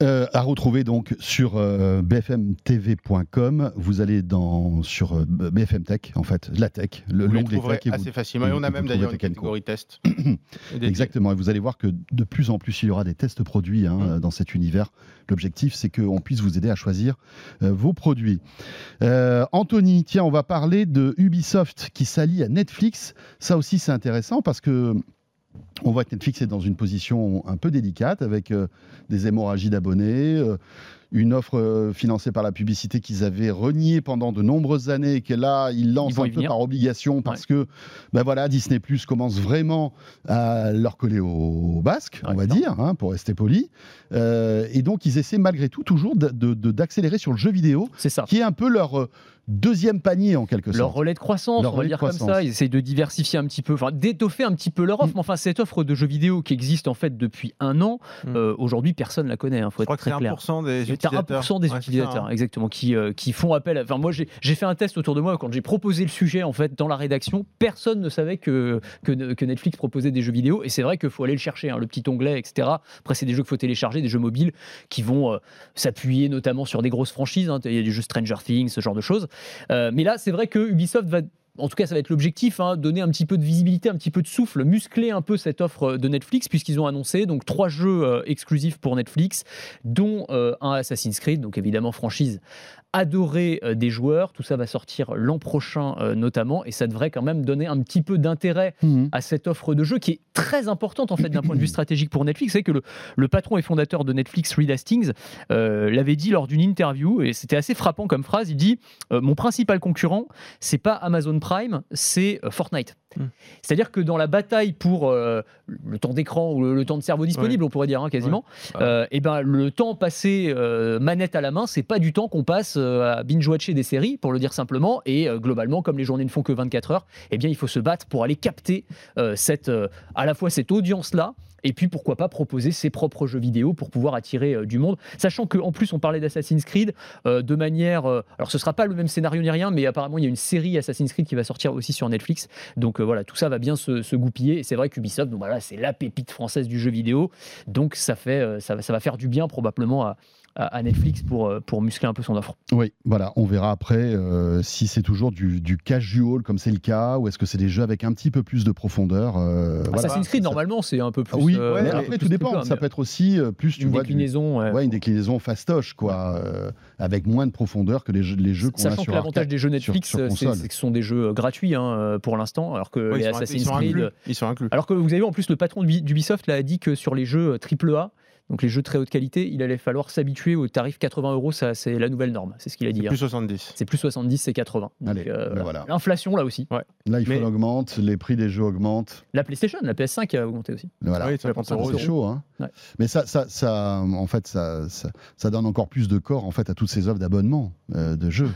Euh, à retrouver donc sur euh, bfmtv.com. Vous allez dans sur euh, BFM Tech, en fait, la tech, le l'onglet trouverez tech. et vous- assez facilement. Et on a même d'ailleurs une catégorie test. Exactement, et vous allez voir que de plus en plus il y aura des tests produits hein, Mm. dans cet univers. L'objectif, c'est qu'on puisse vous aider à choisir euh, vos produits. Anthony, tiens, on va parler de Ubisoft qui s'allie à Netflix. Ça aussi, c'est intéressant parce que on voit que Netflix est dans une position un peu délicate avec euh, des hémorragies d'abonnés. euh, une offre euh, financée par la publicité qu'ils avaient reniée pendant de nombreuses années et que là, ils lancent Ils un peu venir. par obligation parce que ben voilà, Disney Plus commence vraiment à leur coller au basque, on va dire, hein, pour rester poli. Et donc, ils essaient malgré tout toujours de- de- de- d'accélérer sur le jeu vidéo, ça. qui est un peu leur deuxième panier en quelque Leur sorte. relais de croissance, Leur on va relais de dire comme croissance. ça. Ils essayent de diversifier un petit peu, enfin d'étoffer un petit peu leur Mm. offre. Mais enfin, cette offre de jeux vidéo qui existe en fait depuis un an, Mm. euh, aujourd'hui personne la connaît. Il faut Je crois être que c'est très clair. 1% des utilisateurs. 1% des Ouais, c'est ça, utilisateurs, hein. exactement, qui, euh, qui font appel. à- Enfin, moi, j'ai j'ai fait un test autour de moi quand j'ai proposé le sujet en fait dans la rédaction. Personne ne savait que, que, que Netflix proposait des jeux vidéo. Et c'est vrai qu'il faut aller le chercher, hein, le petit onglet, etc. Après, c'est des jeux qu'il faut télécharger, des jeux mobiles qui vont euh, s'appuyer notamment sur des grosses franchises. hein. Il y a du jeu Stranger Things, ce genre de choses. Euh, mais là, c'est vrai que Ubisoft va. En tout cas, ça va être l'objectif, hein, donner un petit peu de visibilité, un petit peu de souffle, muscler un peu cette offre de Netflix, puisqu'ils ont annoncé donc trois jeux euh, exclusifs pour Netflix, dont euh, un Assassin's Creed, donc évidemment franchise adorée euh, des joueurs. Tout ça va sortir l'an prochain euh, notamment, et ça devrait quand même donner un petit peu d'intérêt Mhm. à cette offre de jeu qui est très importante en fait d'un point de vue stratégique pour Netflix. C'est que le, le patron et fondateur de Netflix, Reed Hastings, euh, l'avait dit lors d'une interview et c'était assez frappant comme phrase. Il dit euh, mon principal concurrent, c'est pas Amazon Prime, c'est Fortnite. Hmm. C'est-à-dire que dans la bataille pour euh, le temps d'écran ou le, le temps de cerveau disponible, on pourrait dire hein, quasiment, Ouais. et ben le temps passé manette à la main, c'est pas du temps qu'on passe à binge-watcher des séries, pour le dire simplement. Et euh, globalement, comme les journées ne font que 24 heures, eh bien il faut se battre pour aller capter euh, cette, euh, à la fois cette audience-là. Et puis pourquoi pas proposer ses propres jeux vidéo pour pouvoir attirer euh, du monde, sachant qu'en plus on parlait d'Assassin's Creed euh, de manière, euh, alors ce sera pas le même scénario ni rien, mais apparemment il y a une série Assassin's Creed qui va sortir aussi sur Netflix, donc euh, voilà tout ça va bien se, goupiller. Et c'est vrai qu'Ubisoft, donc voilà c'est la pépite française du jeu vidéo, donc ça fait, euh, ça, ça va faire du bien probablement à, à- à Netflix pour, euh, pour muscler un peu son offre. Oui, voilà, on verra après euh, si c'est toujours du, du casual comme c'est le cas, ou est-ce que c'est des jeux avec un petit peu plus de profondeur. euh, voilà. Assassin's Creed Ça- normalement c'est un peu plus. Ah oui, euh, peu après plus tout dépend. Ça peut être aussi euh, plus, tu une vois, du- déclinaison. ouais. ouais, une déclinaison fastoche, quoi, euh, avec moins de profondeur que les jeux, les jeux qu'on a Sachant sur que l'avantage des jeux Netflix, c'est que ce sont des jeux gratuits hein, pour l'instant, alors que Ouais, les ils, sont, Assassin's Creed. inclus. Ils sont inclus. Alors que vous avez vu en plus le patron d'Ubi- d'Ubisoft là, a dit que sur les jeux AAA, donc les jeux de très haute qualité, il allait falloir s'habituer au tarif 80 euros, ça c'est la nouvelle norme, c'est ce qu'il a dit. C'est hein. plus 70. C'est plus 70, c'est 80. Donc, Allez, euh, ben voilà. L'inflation là aussi. L'iPhone Mais- augmente, les prix des jeux augmentent. La PlayStation, la PS5 a augmenté aussi. Voilà. Oui, 50 ça, euros. C'est chaud, hein. Ouais. Mais ça, ça, ça, en fait, ça, ça, ça donne encore plus de corps en fait à toutes ces offres d'abonnement euh, de jeux.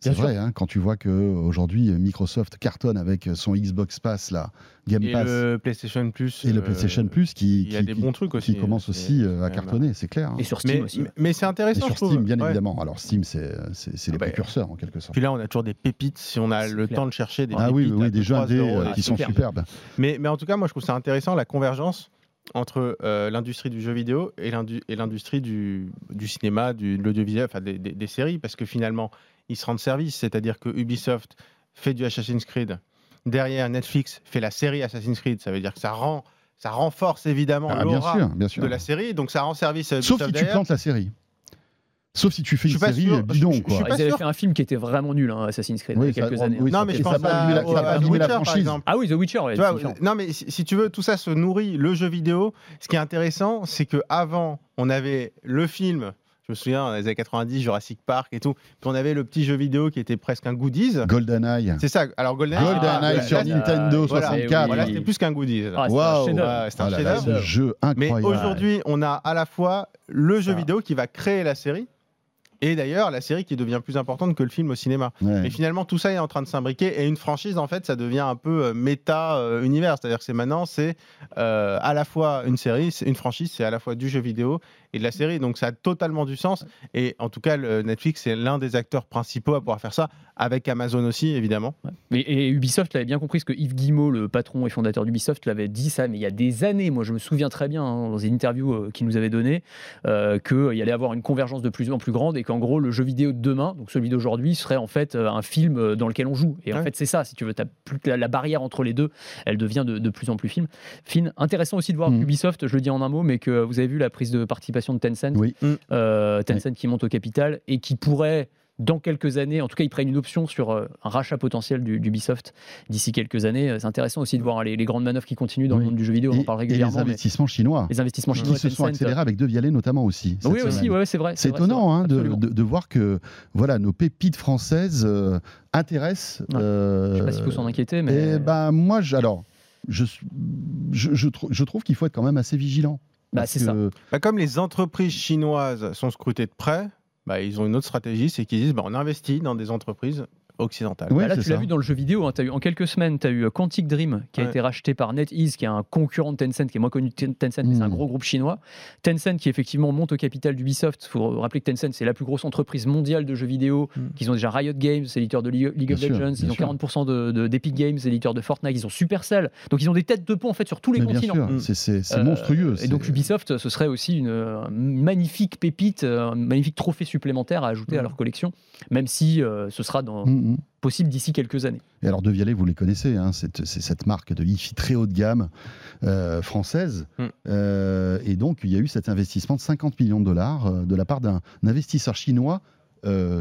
C'est vrai, hein, quand tu vois que aujourd'hui Microsoft cartonne avec son Xbox Pass, là, Game Et Pass le PlayStation Plus. et le euh, PlayStation Plus, qui, y a des qui- bons trucs aussi. qui commence C'est- aussi euh, à cartonner, c'est clair. hein. Et sur Steam Mais, aussi. mais- c'est Et intéressant. sur je trouve. Steam, bien Ouais. évidemment. Alors Steam, c'est les Ah bah, précurseurs en quelque sorte. Puis là, on a toujours des pépites si on a le clair. temps de chercher des Ah oui, oui, des 2, jeux 3 indés euros. euh, Ah, qui sont superbe. superbes. Mais, mais en tout cas, moi, je trouve ça intéressant la convergence entre euh, l'industrie du jeu vidéo et l'indu- et l'industrie du, du cinéma, du, de l'audiovisuel, enfin des, des- des séries, parce que finalement, ils se rendent service. C'est-à-dire que Ubisoft fait du Assassin's Creed. Derrière, Netflix fait la série Assassin's Creed. Ça veut dire que ça rend, ça renforce évidemment Ah, bien l'aura sûr, bien sûr. de la série. Donc ça rend service à Sauf si tu plantes la série. Sauf si tu fais Je une série sûr, bidon, je- je- je quoi. ils avaient sûr. fait un film qui était vraiment nul, hein, Assassin's Creed, il y a ça- quelques années. oui, Non, mais je ça pense à, au- à abîmé la Witcher, par exemple. Ah oui, The Witcher, ouais, Tu vois, non, mais si, si tu veux, tout ça se nourrit. Le jeu vidéo, ce qui est intéressant, c'est que avant, on avait le film. Je me souviens, dans les années 90, Jurassic Park et tout. Puis on avait le petit jeu vidéo qui était presque un goodies. GoldenEye. C'est ça. Alors GoldenEye, GoldenEye ah, sur là, Nintendo voilà, 64. Voilà, oui. c'était plus qu'un goodies. Ah, c'est un Waouh. chef-d'œuvre. Ouais, c'est un Ah là là, chef-d'œuvre. ce jeu Mais incroyable. aujourd'hui, on a à la fois le jeu vidéo qui va créer la série. Et d'ailleurs, la série qui devient plus importante que le film au cinéma. Ouais. Mais finalement, tout ça est en train de s'imbriquer et une franchise, en fait, ça devient un peu euh, méta euh. C'est-à-dire que c'est maintenant, c'est euh, à la fois une série, c'est une franchise, c'est à la fois du jeu vidéo et de la série. Donc ça a totalement du sens. Et en tout cas, le Netflix c'est l'un des acteurs principaux à pouvoir faire ça, avec Amazon aussi, évidemment. Ouais. Mais, et Ubisoft l'avait bien compris, parce que Yves Guillemot, le patron et fondateur d'Ubisoft, l'avait dit ça, mais il y a des années, moi je me souviens très bien, hein, dans une interview euh, qu'il nous avait donnée, euh, qu'il y allait avoir une convergence de plus en plus grande et qu'en gros, le jeu vidéo de demain, donc celui d'aujourd'hui, serait en fait euh, un film euh, dans lequel on joue. Et en fait, c'est ça, si tu veux, as plus la, la barrière entre les deux, elle devient de, de plus en plus fine. fine. Intéressant aussi de voir Mhm. Ubisoft, je le dis en un mot, mais que vous avez vu la prise de participation de Tencent, Oui. Euh, Tencent qui monte au capital et qui pourrait dans quelques années, en tout cas, ils prennent une option sur euh, un rachat potentiel du- d'Ubisoft d'ici quelques années. Euh, C'est intéressant aussi de voir hein, les, les grandes manœuvres qui continuent dans Oui. le monde du jeu vidéo. On en parle et les régulièrement. investissements chinois les investissements qui chinois, se sont accélérés avec De Vialet notamment aussi. cette Oui, aussi, ouais, c'est vrai. C'est vrai, étonnant vrai, hein, de, absolument. de- de voir que voilà, nos pépites françaises euh, intéressent. Ouais. euh, Je sais pas s'il faut s'en inquiéter, mais Et ben moi, je- alors, je, suis- je, je trou- je trouve qu'il faut être quand même assez vigilant. Bah, c'est ça. Bah, comme les entreprises chinoises sont scrutées de près, bah, ils ont une autre stratégie, c'est qu'ils disent bah, on investit dans des entreprises occidentales. Ouais, Bah là, tu l'as vu dans le jeu vidéo. hein, t'as eu, en quelques semaines, tu as eu euh, Quantic Dream qui a Ouais. été racheté par NetEase, qui est un concurrent de Tencent, qui est moins connu que Tencent, mais c'est un Mm. gros groupe chinois. Tencent qui effectivement monte au capital d'Ubisoft. Il faut rappeler que Tencent, c'est la plus grosse entreprise mondiale de jeux vidéo. Mm. Qu'ils ont déjà Riot Games, c'est l'éditeur de League, Bien of sûr, Legends. Ils ont sûr. 40% de- de- d'Epic Games, c'est l'éditeur de Fortnite. Ils ont Supercell. Donc ils ont des têtes de pont en fait sur tous les mais continents. c'est- Euh, monstrueux. Et donc Ubisoft, ce serait aussi une, euh, magnifique pépite, un magnifique trophée supplémentaire à ajouter à Mm. leur collection, même si euh, ce sera dans, Possible d'ici quelques années. Et alors De Vialet, vous les connaissez, hein, c'est cette marque de hi-fi très haut de gamme euh, française. Mm. Euh, et donc il y a eu cet investissement de 50 millions de dollars euh, de la part d'un investisseur chinois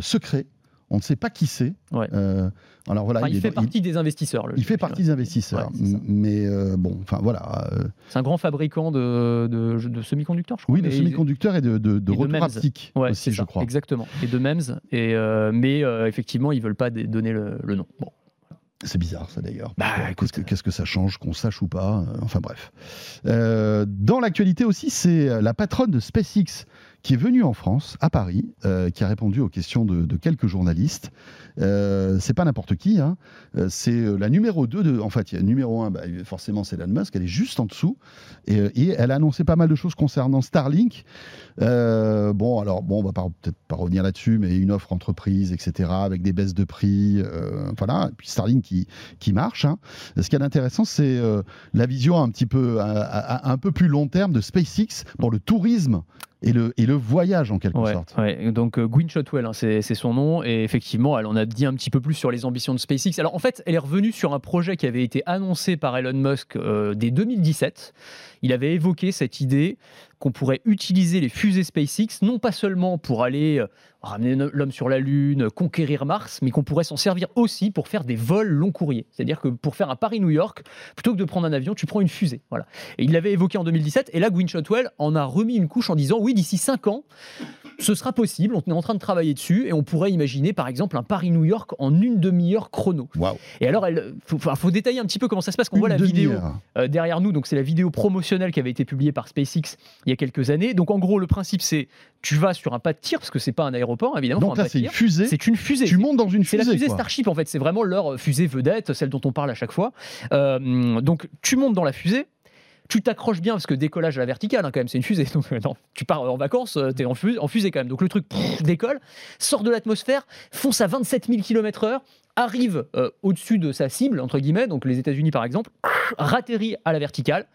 secret. On ne sait pas qui c'est. Ouais. Euh, alors voilà, Enfin, il, fait partie des investisseurs. il fait partie des investisseurs. Ouais, mais euh, bon, enfin voilà. euh, C'est un grand fabricant de, de, de semi-conducteurs, je crois. oui, de semi-conducteurs et de, de, de Ouais, aussi, je ça, crois. Exactement. Et de MEMS. Et, mais effectivement, ils veulent pas donner le, le nom. Bon. C'est bizarre, ça d'ailleurs. Bah. Qu'est-ce que, qu'est-ce que ça change, qu'on sache ou pas Enfin bref. Euh, dans l'actualité aussi, c'est la patronne de SpaceX qui est venue en France, à Paris, euh, qui a répondu aux questions de, quelques journalistes. Euh, c'est pas n'importe qui, hein. Euh, c'est euh, la numéro 2 de. En fait, il y a numéro 1, bah, forcément, c'est Elon Musk, elle est juste en dessous. Et, elle a annoncé pas mal de choses concernant Starlink. Bon, alors, bon, on va peut-être pas revenir là-dessus, mais une offre entreprise, etc., avec des baisses de prix. voilà. Et puis Starlink qui, qui marche. hein. Ce qui est intéressant, c'est la vision un petit peu, à un peu plus long terme de SpaceX pour le tourisme et le, et le voyage en quelque Ouais, sorte. ouais. Donc euh, Gwynne Shotwell, hein, c'est c'est son nom. Et effectivement, elle en a dit un petit peu plus sur les ambitions de SpaceX. Alors en fait, elle est revenue sur un projet qui avait été annoncé par Elon Musk euh, dès 2017. Il avait évoqué cette idée qu'on pourrait utiliser les fusées SpaceX, non pas seulement pour aller euh, ramener l'homme sur la Lune, conquérir Mars, mais qu'on pourrait s'en servir aussi pour faire des vols long courriers. C'est-à-dire que pour faire un Paris-New York, plutôt que de prendre un avion, tu prends une fusée. Voilà. Et il l'avait évoqué en 2017, et là, Gwynne Shotwell en a remis une couche en disant oui, d'ici 5 ans, ce sera possible, on est en train de travailler dessus, et on pourrait imaginer par exemple un Paris-New York en une demi-heure chrono. Waouh. Et alors, il faut, faut, détailler un petit peu comment ça se passe, qu'on voit la vidéo euh, derrière nous, donc c'est la vidéo promotionnelle qui avait été publiée par SpaceX il y a quelques années. Donc en gros, le principe c'est tu vas sur un pas de tir parce que c'est pas un aéroport évidemment. Donc c'est une fusée. C'est une fusée. Tu montes dans une fusée. C'est la fusée Starship en fait. C'est vraiment leur fusée vedette, celle dont on parle à chaque fois. Euh, donc tu montes dans la fusée. Tu t'accroches bien parce que décollage à la verticale, hein, quand même, c'est une fusée. Donc, euh, tu pars en vacances, euh, tu es en fusée, quand même. Donc le truc décolle, sort de l'atmosphère, fonce à 27 000 km/h, arrive au-dessus de sa cible, entre guillemets, donc les États-Unis par exemple, ratterrit à la verticale.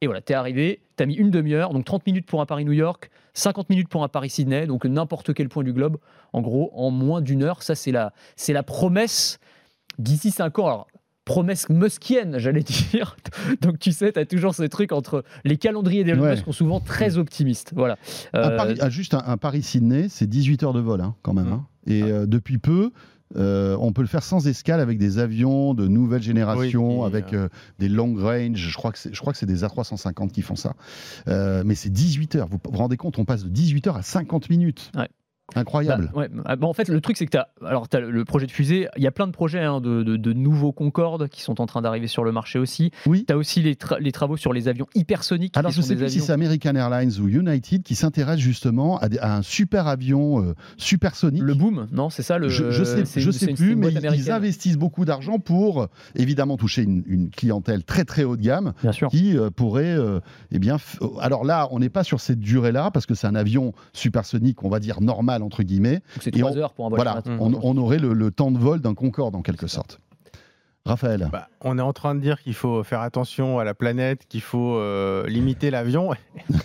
Et voilà, t'es arrivé, t'as mis une demi-heure, donc 30 minutes pour un Paris-New York, 50 minutes pour un Paris-Sydney, donc n'importe quel point du globe, en gros, en moins d'une heure. Ça, c'est la, c'est la promesse d'ici 5 ans. Alors, promesse muskienne, j'allais dire. Donc tu sais, tu as toujours ce truc entre les calendriers des ouais. qui sont souvent très optimistes. Voilà. Euh... Ah, juste un, Paris-Sydney, c'est 18 heures de vol hein, quand même. Mmh. Hein. Et euh, depuis peu, euh, on peut le faire sans escale avec des avions de nouvelle génération, avec euh, des long range. Je crois que c'est des A350 qui font ça. Euh, mais c'est 18 heures. Vous vous rendez compte, on passe de 18 heures à 50 minutes. Incroyable. Bah, ah, bah, en fait, le truc, c'est que tu as, le projet de fusée. Il y a plein de projets hein, de, nouveaux Concorde qui sont en train d'arriver sur le marché aussi. Oui. Tu as aussi les, les, travaux sur les avions hypersoniques. Alors, je ne sais plus si c'est American Airlines ou United qui s'intéressent justement à, un super avion euh, supersonique. Le Boom, non C'est ça le. Je, je sais, je sais plus, mais ils investissent beaucoup d'argent pour évidemment toucher une, clientèle très très haut de gamme bien sûr. qui euh, pourrait. Euh, eh bien, alors là, on n'est pas sur cette durée-là parce que c'est un avion supersonique, on va dire normal entre guillemets. C'est trois heures pour un vol. Voilà, on, aurait le, temps de vol d'un Concorde en quelque sorte. Raphaël bah, On est en train de dire qu'il faut faire attention à la planète, qu'il faut euh, limiter l'avion.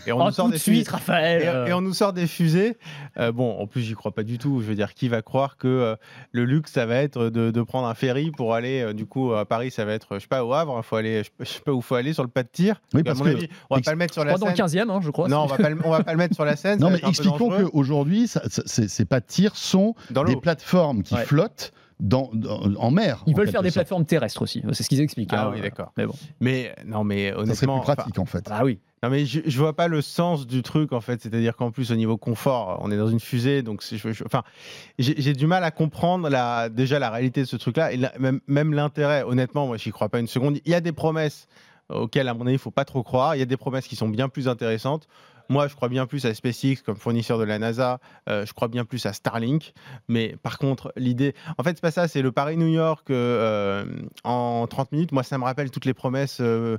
Et on nous sort des suite, Raphaël et, on nous sort des fusées. Euh, bon, en plus, j'y crois pas du tout. Je veux dire, qui va croire que euh, le luxe, ça va être de, prendre un ferry pour aller, du coup, à Paris, ça va être, je sais pas, au Havre, il faut aller, je sais pas où faut aller sur le pas de tir. Oui, parce que, avis, on va pas le mettre sur la scène. dans le 15e, hein, je crois. Non, on va pas, on va pas le mettre sur la scène. Non, mais expliquons qu'aujourd'hui, ces pas de tir sont des plateformes qui flottent dans, en mer. Ils veulent faire des plateformes terrestres aussi, c'est ce qu'ils expliquent. Ah hein. oui, d'accord. Mais bon. Mais non, mais honnêtement, ça serait plus pratique en fait. Ah oui. Non mais je, je, vois pas le sens du truc en fait, c'est-à-dire qu'en plus au niveau confort, on est dans une fusée, donc je, enfin, j'ai du mal à comprendre la, déjà la réalité de ce truc-là et même, même l'intérêt. Honnêtement, moi j'y crois pas une seconde. Il y a des promesses auxquelles à mon avis il faut pas trop croire. Il y a des promesses qui sont bien plus intéressantes. Moi, je crois bien plus à SpaceX comme fournisseur de la NASA. Euh, je crois bien plus à Starlink. Mais par contre, l'idée. En fait, c'est pas ça. C'est le Paris-New York euh, en 30 minutes. Moi, ça me rappelle toutes les promesses euh,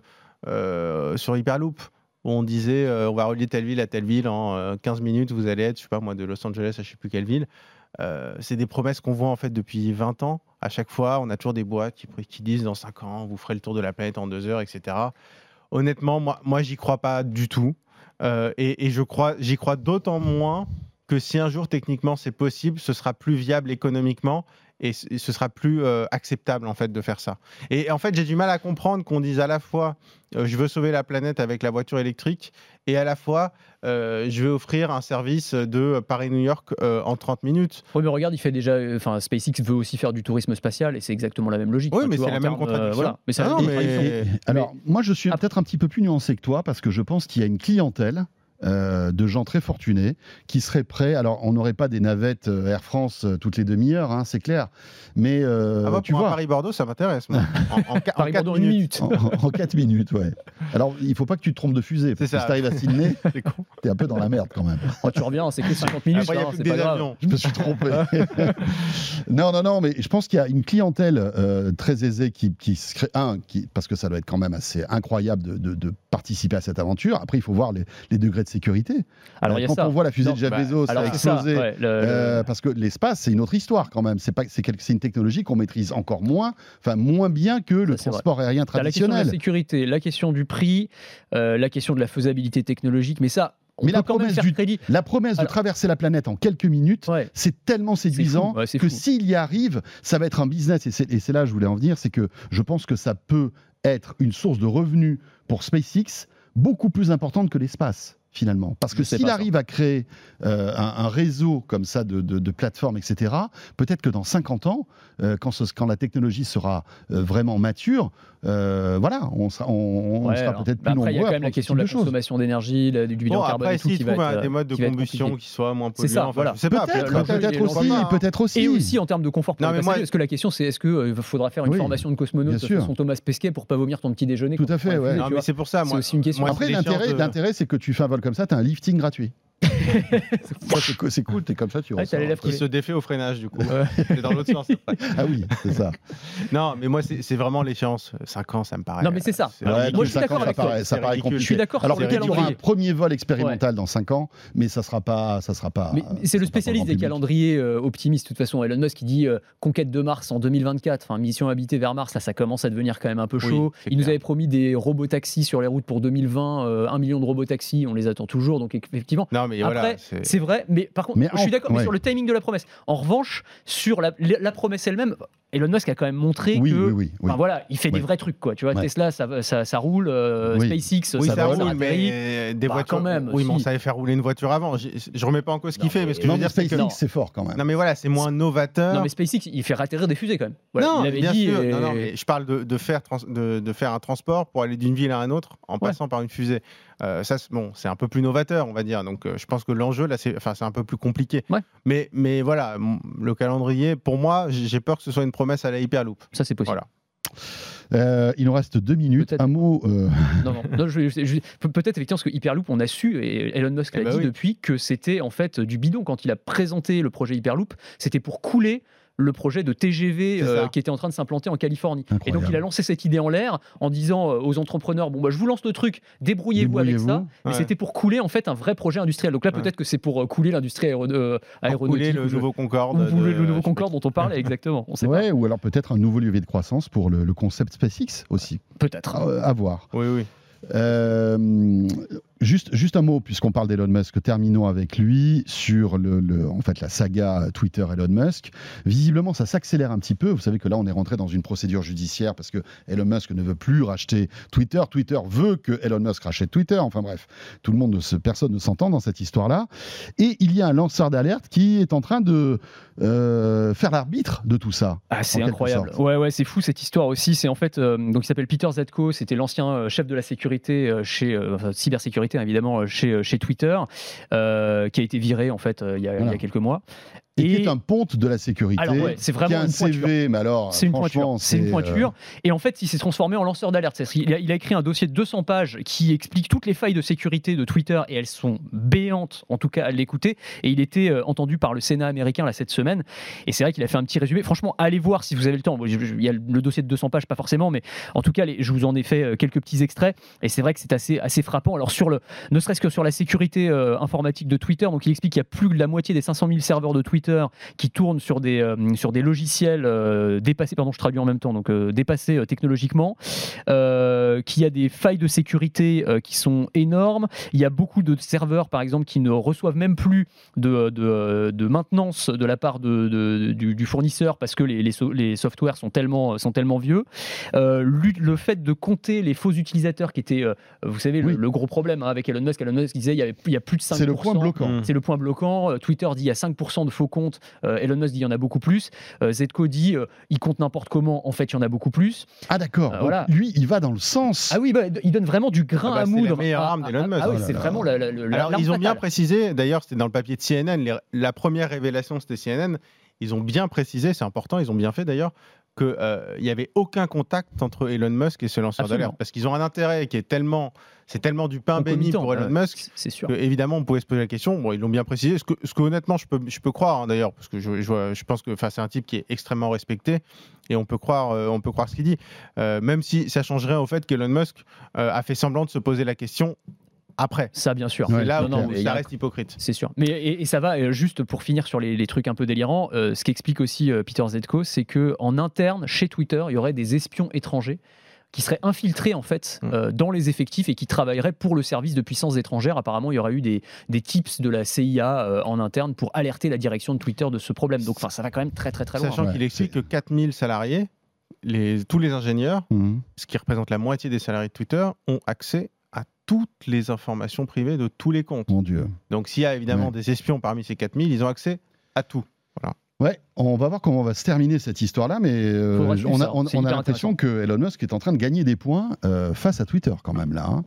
sur Hyperloop. Où on disait on va relier telle ville à telle ville en 15 minutes. Vous allez être, je sais pas moi, de Los Angeles à je sais plus quelle ville. c'est des promesses qu'on voit en fait depuis 20 ans. À chaque fois, on a toujours des boîtes qui, qui disent dans 5 ans, vous ferez le tour de la planète en 2 heures, etc. Honnêtement, moi, moi j'y crois pas du tout. Euh, et, je crois, j'y crois d'autant moins que si un jour techniquement c'est possible, ce sera plus viable économiquement et, ce sera plus euh, acceptable en fait de faire ça. Et en fait, j'ai du mal à comprendre qu'on dise à la fois euh, je veux sauver la planète avec la voiture électrique et à la fois je veux offrir un service de Paris-New York en 30 minutes. Oui, mais regarde, il fait déjà. Enfin, SpaceX veut aussi faire du tourisme spatial et c'est exactement la même logique. Oui, mais c'est la même contradiction. Mais, ah Alors, moi, je suis peut-être un petit peu plus nuancé que toi parce que je pense qu'il y a une clientèle euh, de gens très fortunés qui seraient prêts. Alors, on n'aurait pas des navettes euh, Air France euh, toutes les demi-heures, hein, c'est clair. Mais ah bah, tu vois, Paris-Bordeaux, ça m'intéresse. En, en, en, 4 minutes. en, 4 minutes, ouais. Alors, il faut pas que tu te trompes de fusée. Parce que si tu arrives à Sydney, tu es un peu dans la merde quand même. Oh, tu reviens, c'est que 50 minutes. Après, hein, c'est pas grave. Je me suis trompé. non, non, non, mais je pense qu'il y a une clientèle très aisée qui, qui se crée. Un, qui, parce que ça doit être quand même assez incroyable de, de, participer à cette aventure. Après, il faut voir les, les degrés de sécurité. Alors, euh, quand on voit la fusée de Jeff bah, Bezos a explosé, euh, parce que l'espace, c'est une autre histoire quand même. C'est pas, c'est une technologie qu'on maîtrise encore moins, enfin moins bien que le transport aérien traditionnel. La question de la sécurité, la question du prix, euh, la question de la faisabilité technologique, mais ça, mais la promesse, du, la promesse, de traverser la planète en quelques minutes, c'est tellement séduisant que s'il y arrive, ça va être un business. Et c'est là que je voulais en venir, c'est que je pense que ça peut être une source de revenus pour SpaceX beaucoup plus importante que l'espace finalement. Parce que s'il ça. arrive à créer euh, un, un réseau comme ça de, de- de plateformes, etc., peut-être que dans 50 ans, euh, quand, ce- quand la technologie sera euh, vraiment mature, euh, voilà, on sera, on, on Ouais, sera peut-être bah plus après, il y a nombreux quand même la question de la consommation d'énergie, du bilan Bon, carbone après, s'ils va trouvent être, des modes de combustion qui soient moins C'est polluants, ça, enfin, voilà. je sais pas. Peut-être, peut-être aussi, peut-être aussi. Et aussi en termes de confort Non, mais moi- parce que la question c'est est-ce qu'il faudra faire une Oui, formation de cosmonaute façon Thomas Pesquet pour pas vomir ton petit déjeuner Tout à fait, ouais. c'est pour ça. C'est moi- aussi une question. Après, l'intérêt, c'est que tu fais un vol comme ça, tu as un lifting gratuit. C'est co- c'est cool, t'es comme ça, tu ressors. qui se défait au freinage, du coup. C'est dans l'autre sens. après. Ah oui, c'est ça. Non, mais moi, c'est vraiment l'échéance. 5 ans, ça me paraît. Non, mais c'est ça. Ouais, moi, je suis d'accord ça avec toi. paraît, ça paraît compliqué. Je suis d'accord Alors sur le peut-être qu'il y aura un premier vol expérimental dans 5 ans, mais ça sera pas, ça sera pas. C'est le spécialiste des calendriers euh, optimistes. De toute façon, Elon Musk qui dit euh, conquête de Mars en 2024, enfin mission habitée vers Mars, là ça commence à devenir quand même un peu chaud. Il nous avait promis des robots taxis sur les routes pour 2020, euh, un million de robots taxis, on les attend toujours. Donc effectivement, Non, mais Après, voilà. c'est- c'est vrai, mais par contre, Mais je suis d'accord, mais sur le timing de la promesse. En revanche, sur la, la promesse elle-même, Elon Musk a quand même montré Oui, que. oui, oui. oui. Enfin, voilà, il fait des vrais trucs quoi. Tu vois, Ouais. Tesla, ça, ça, ça roule, euh, Oui. SpaceX, Oui, ça roule, ça mais des Bah, voitures. quand même, Oui, mais on si. savait faire rouler une voiture avant. Je, je remets pas en cause ce qu'il fait, mais- ce que je veux mais dire. SpaceX, c'est fort quand même. Non, mais voilà, c'est moins novateur. Non, mais SpaceX, il fait atterrir des fusées quand même. Voilà, non, il mais avait bien dit. sûr. et- Non, non, mais je parle de, de faire trans- de, de faire un transport pour aller d'une ville à un autre en passant par une fusée. Euh, ça, c'est- bon, c'est un peu plus novateur, on va dire. Donc, euh, je pense que l'enjeu là, c'est, enfin, c'est un peu plus compliqué. Ouais. Mais, mais voilà, le calendrier, pour moi, j'ai j'ai peur que ce soit une promesse à la Hyperloop. Ça, c'est possible. Voilà. Euh, il nous reste deux minutes. Un mot. euh, Non, non, non, peut-être effectivement parce que Hyperloop, on a su et Elon Musk Eh l'a ben dit oui. depuis que c'était en fait du bidon quand il a présenté le projet Hyperloop, c'était pour couler le projet de TGV euh, qui était en train de s'implanter en Californie. Et donc il a lancé cette idée en l'air en disant euh, aux entrepreneurs bon bah je vous lance le truc, débrouillez-vous avec ça. Mais c'était pour couler en fait un vrai projet industriel. Donc là Ouais. peut-être que c'est pour euh, couler l'industrie aéro- euh, Pour aéronautique. couler le nouveau Concorde. ou vous- de- le nouveau Concorde dont on parlait exactement. On sait Ouais, ou alors peut-être un nouveau levier de croissance pour le, le concept SpaceX aussi. Peut-être. À, à voir. Oui, oui. Euh, juste, juste un mot, puisqu'on parle d'Elon Musk, terminons avec lui sur le, le- en fait, la saga Twitter Elon Musk. Visiblement, ça s'accélère un petit peu. Vous savez que là, on est rentré dans une procédure judiciaire parce que Elon Musk ne veut plus racheter Twitter. Twitter veut que Elon Musk rachète Twitter. Enfin bref, tout le monde, ne se, personne ne s'entend dans cette histoire-là. Et il y a un lanceur d'alerte qui est en train de euh, faire l'arbitre de tout ça. Ah, c'est incroyable. sorte. Ouais, ouais, c'est fou cette histoire aussi. C'est en fait, euh, donc il s'appelle Peter Zetko, c'était l'ancien euh, chef de la sécurité chez, euh, enfin, évidemment euh, chez, euh, chez Twitter, euh, qui a été viré en fait il y, a- il y Voilà. a quelques mois. Et, qui est un ponte de la sécurité. alors ouais, c'est qui vraiment a un une pointure. CV, mais alors, C'est une pointure. C'est une euh, pointure. Et en fait, il s'est transformé en lanceur d'alerte. A- Il a écrit un dossier de 200 pages qui explique toutes les failles de sécurité de Twitter et elles sont béantes, en tout cas à l'écouter. Et il était euh, entendu par le Sénat américain là cette semaine. Et c'est vrai qu'il a fait un petit résumé. Franchement, allez voir si vous avez le temps. Il y a le dossier de 200 pages, pas forcément, mais en tout cas, les- je vous en ai fait euh, quelques petits extraits. Et c'est vrai que c'est assez, assez frappant. Alors, sur le, ne serait-ce que sur la sécurité euh, informatique de Twitter, donc il explique qu'il y a plus de la moitié des 500 000 serveurs de Twitter qui tournent sur des, euh, sur des logiciels euh, dépassés, pardon, je traduis en même temps, donc euh, dépassés technologiquement, qu'il y a des failles de sécurité qui sont énormes. Il y a beaucoup de serveurs, par exemple, qui ne reçoivent même plus de, de, de maintenance de la part de, du, du fournisseur parce que les, les, so- les softwares sont tellement, sont tellement vieux. Le fait de compter les faux utilisateurs, qui était, vous savez, le, Oui. le gros problème hein, avec Elon Musk, Elon Musk disait il y, avait, il y a plus de 5%. C'est le point bloquant. C'est le point bloquant. Twitter dit il y a 5% de faux Euh, Elon Musk dit il y en a beaucoup plus. Euh, Zetko dit euh, il compte n'importe comment. En fait, il y en a beaucoup plus. Ah d'accord. Euh, voilà. Lui, il va dans le sens. Ah oui, bah, il donne vraiment du grain Ah bah, à c'est la moudre. meilleure Ah, arme ah, d'Elon ah, Musk. Ah oui, c'est vraiment la, la- la- Alors, ils ont bien précisé, d'ailleurs, c'était dans le papier de CNN, les- la première révélation, c'était CNN. Ils ont bien précisé, c'est important, ils ont bien fait d'ailleurs, qu'il n'y avait aucun contact entre Elon Musk et ce lanceur d'alerte. Parce qu'ils ont un intérêt qui est tellement. C'est tellement du pain béni pour Elon Musk. c'est- sûr. que, évidemment, on pouvait se poser la question. Bon, ils l'ont bien précisé. Ce que, ce que honnêtement, je peux, je peux croire hein, d'ailleurs, parce que je, je, je pense que c'est un type qui est extrêmement respecté et on peut croire, euh, on peut croire ce qu'il dit. Euh, même si ça changerait au fait qu'Elon Musk euh, a fait semblant de se poser la question après. Ça, bien sûr. Ouais. Là Non, non, où mais il y a ça reste hypocrite. C'est sûr. Mais et, et ça va euh, juste pour finir sur les, les trucs un peu délirants. euh, ce qu'explique aussi euh, Peter Zetko, c'est que en interne chez Twitter, il y aurait des espions étrangers qui seraient infiltrés en fait Mm. euh, dans les effectifs et qui travailleraient pour le service de puissance étrangère. Apparemment, il y aurait eu des, des tips de la CIA euh, en interne pour alerter la direction de Twitter de ce problème. Donc, enfin, ça va quand même très très très loin. Sachant Ouais, qu'il explique que 4000 salariés, les, tous les ingénieurs, Mhm. ce qui représente la moitié des salariés de Twitter, ont accès à toutes les informations privées de tous les comptes. Mon Dieu. Donc s'il y a évidemment Ouais. des espions parmi ces 4000, ils ont accès à tout. Ouais, on va voir comment va se terminer cette histoire-là, mais euh, on a, on- on l'impression que Elon Musk est en train de gagner des points euh, face à Twitter quand même là. hein.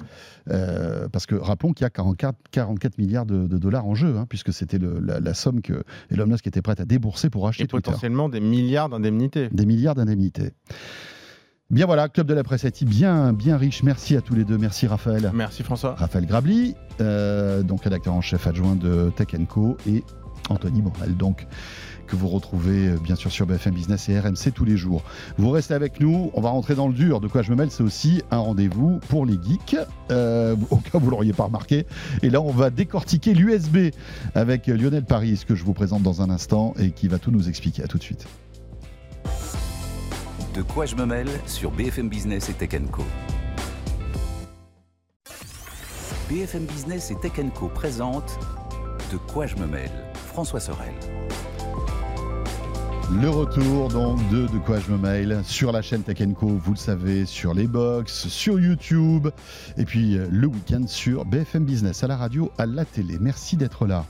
Euh, parce que rappelons qu'il y a 44, 44 milliards de, de dollars en jeu, hein, puisque c'était la, la somme que Elon Musk était prêt à débourser pour acheter Et Twitter. potentiellement des milliards d'indemnités. Des milliards d'indemnités. Bien voilà, Club de la Presse IT, bien, bien riche. Merci à tous les deux. Merci Raphaël. Merci François. Raphaël Grabli, euh, donc rédacteur en chef adjoint de Tech Co et Anthony Morel, donc que vous retrouvez euh, bien sûr sur BFM Business et RMC tous les jours. Vous restez avec nous, on va rentrer dans le dur. De quoi je me mêle, c'est aussi un rendez-vous pour les geeks, euh, au cas où vous l'auriez pas remarqué. Et là, on va décortiquer l'USB avec Lionel Paris, que je vous présente dans un instant et qui va tout nous expliquer. À tout de suite. De quoi je me mêle sur BFM Business et Tech Co. BFM Business et Tech Co présente De quoi je me mêle François Sorel. Le retour donc de De quoi je me mail sur la chaîne Co, vous le savez, sur les box, sur YouTube, et puis euh, le week-end sur BFM Business, à la radio, à la télé. Merci d'être là.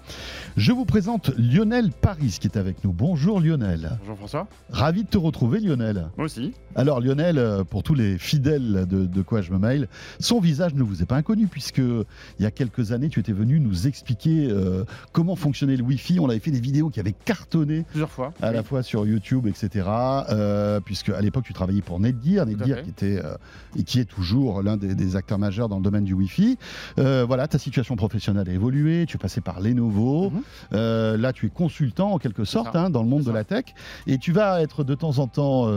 Je vous présente Lionel Paris qui est avec nous. Bonjour Lionel. Bonjour François. Ravi de te retrouver Lionel. Moi aussi. Alors Lionel, euh, pour tous les fidèles de, de quoi je me mail, son visage ne vous est pas inconnu puisque il y a quelques années tu étais venu nous expliquer euh, comment fonctionnait le Wi-Fi. On avait fait des vidéos qui avaient cartonné Plusieurs fois. à la fois sur YouTube, etc. Euh, puisque à l'époque tu travaillais pour Netgear, Netgear qui était euh, et qui est toujours l'un des, des acteurs majeurs dans le domaine du Wi-Fi. Voilà, ta situation professionnelle a évolué, tu es passé par Lenovo, Mhm. Là tu es consultant en quelque sorte hein, dans le monde de la tech, et tu vas être de temps en temps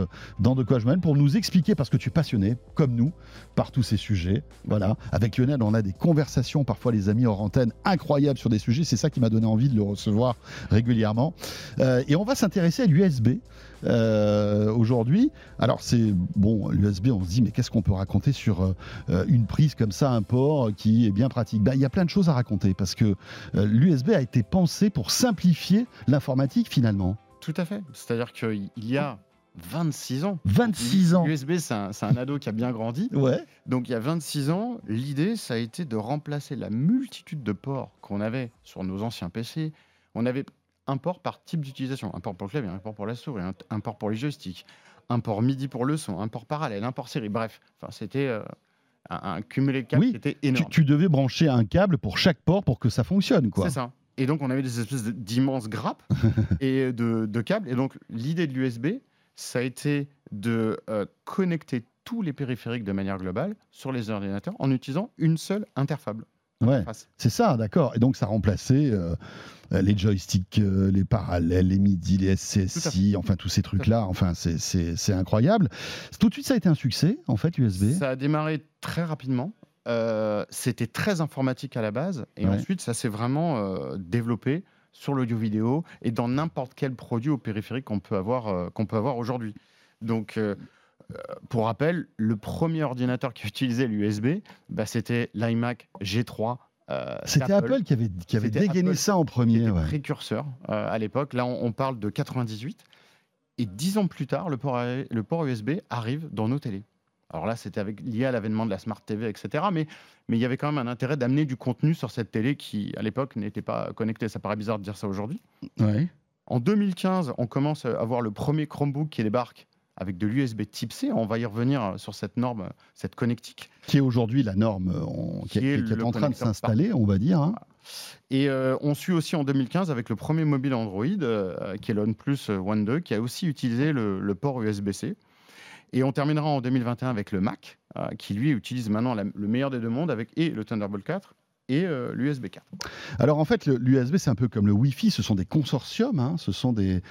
dans De quoi pour nous expliquer parce que tu es passionné comme nous par tous ces sujets. Voilà, avec Lionel on a des conversations parfois les amis hors antenne incroyables sur des sujets. C'est ça qui m'a donné envie de le recevoir régulièrement. Euh, et on va s'intéresser à l'USB euh, aujourd'hui. Alors c'est bon, l'USB, on se dit mais qu'est-ce qu'on peut raconter sur euh, une prise comme ça, un port qui est bien pratique? Ben, Il y a plein de choses à raconter parce que l'USB a été pensé pour simplifier l'informatique finalement. Tout à fait. C'est-à-dire qu'il y a 26 ans. 26 ans. L'USB, c'est un, ado qui a bien grandi. Ouais. Donc il y a 26 ans, l'idée, ça a été de remplacer la multitude de ports qu'on avait sur nos anciens PC. On avait un port par type d'utilisation. Un port pour le clavier, un port pour la souris, un, un port pour les joysticks, un port MIDI pour le son, un port parallèle, un port série. Bref, enfin, c'était euh, un, un cumulé de câbles Oui, qui était Tu, énorme. tu devais brancher un câble pour chaque port pour que ça fonctionne quoi. C'est ça. Et donc, on avait des espèces d'immenses grappes et de, de câbles. Et donc, l'idée de l'USB, ça a été de euh, connecter tous les périphériques de manière globale sur les ordinateurs en utilisant une seule interface. Ouais. C'est ça, d'accord. Et donc ça remplaçait euh, les joysticks, euh, les parallèles, les MIDI, les SCSI, enfin tous ces trucs-là. Enfin, c'est- incroyable. Tout de suite, ça a été un succès, en fait, USB. Ça a démarré très rapidement. Euh, C'était très informatique à la base. Et Ouais. ensuite, ça s'est vraiment développé sur l'audio vidéo et dans n'importe quel produit au périphérique qu'on peut avoir, euh, qu'on peut avoir aujourd'hui. Donc, euh, euh, pour rappel, le premier ordinateur qui utilisait l'USB, bah, c'était l'iMac G3. euh, C'était Apple qui avait, qui avait dégainé Apple ça en premier. ouais. précurseur euh, à l'époque. Là, on, on parle de 98. Et dix ans plus tard, le port, le port USB arrive dans nos télés. Alors là, c'était avec, lié à l'avènement de la Smart TV, etc. Mais mais il y avait quand même un intérêt d'amener du contenu sur cette télé qui, à l'époque, n'était pas connectée. Ça paraît bizarre de dire ça aujourd'hui. Ouais. En 2015, on commence à avoir le premier Chromebook qui débarque avec de l'USB Type C. On va y revenir sur cette norme, cette connectique. Qui est aujourd'hui la norme euh, on- qui, Qui est, qui en train de s'installer, on va dire. hein. Et euh, on suit aussi en 2015 avec le premier mobile Android, euh, qui est l'OnePlus One 2, qui a aussi utilisé le, le port USB-C. Et on terminera en 2021 avec le Mac, euh, qui lui utilise maintenant le meilleur des deux mondes avec et le Thunderbolt 4 et euh, l'USB 4. Alors en fait, l'USB, c'est un peu comme le Wi-Fi, ce sont des consortiums, hein, ce sont des,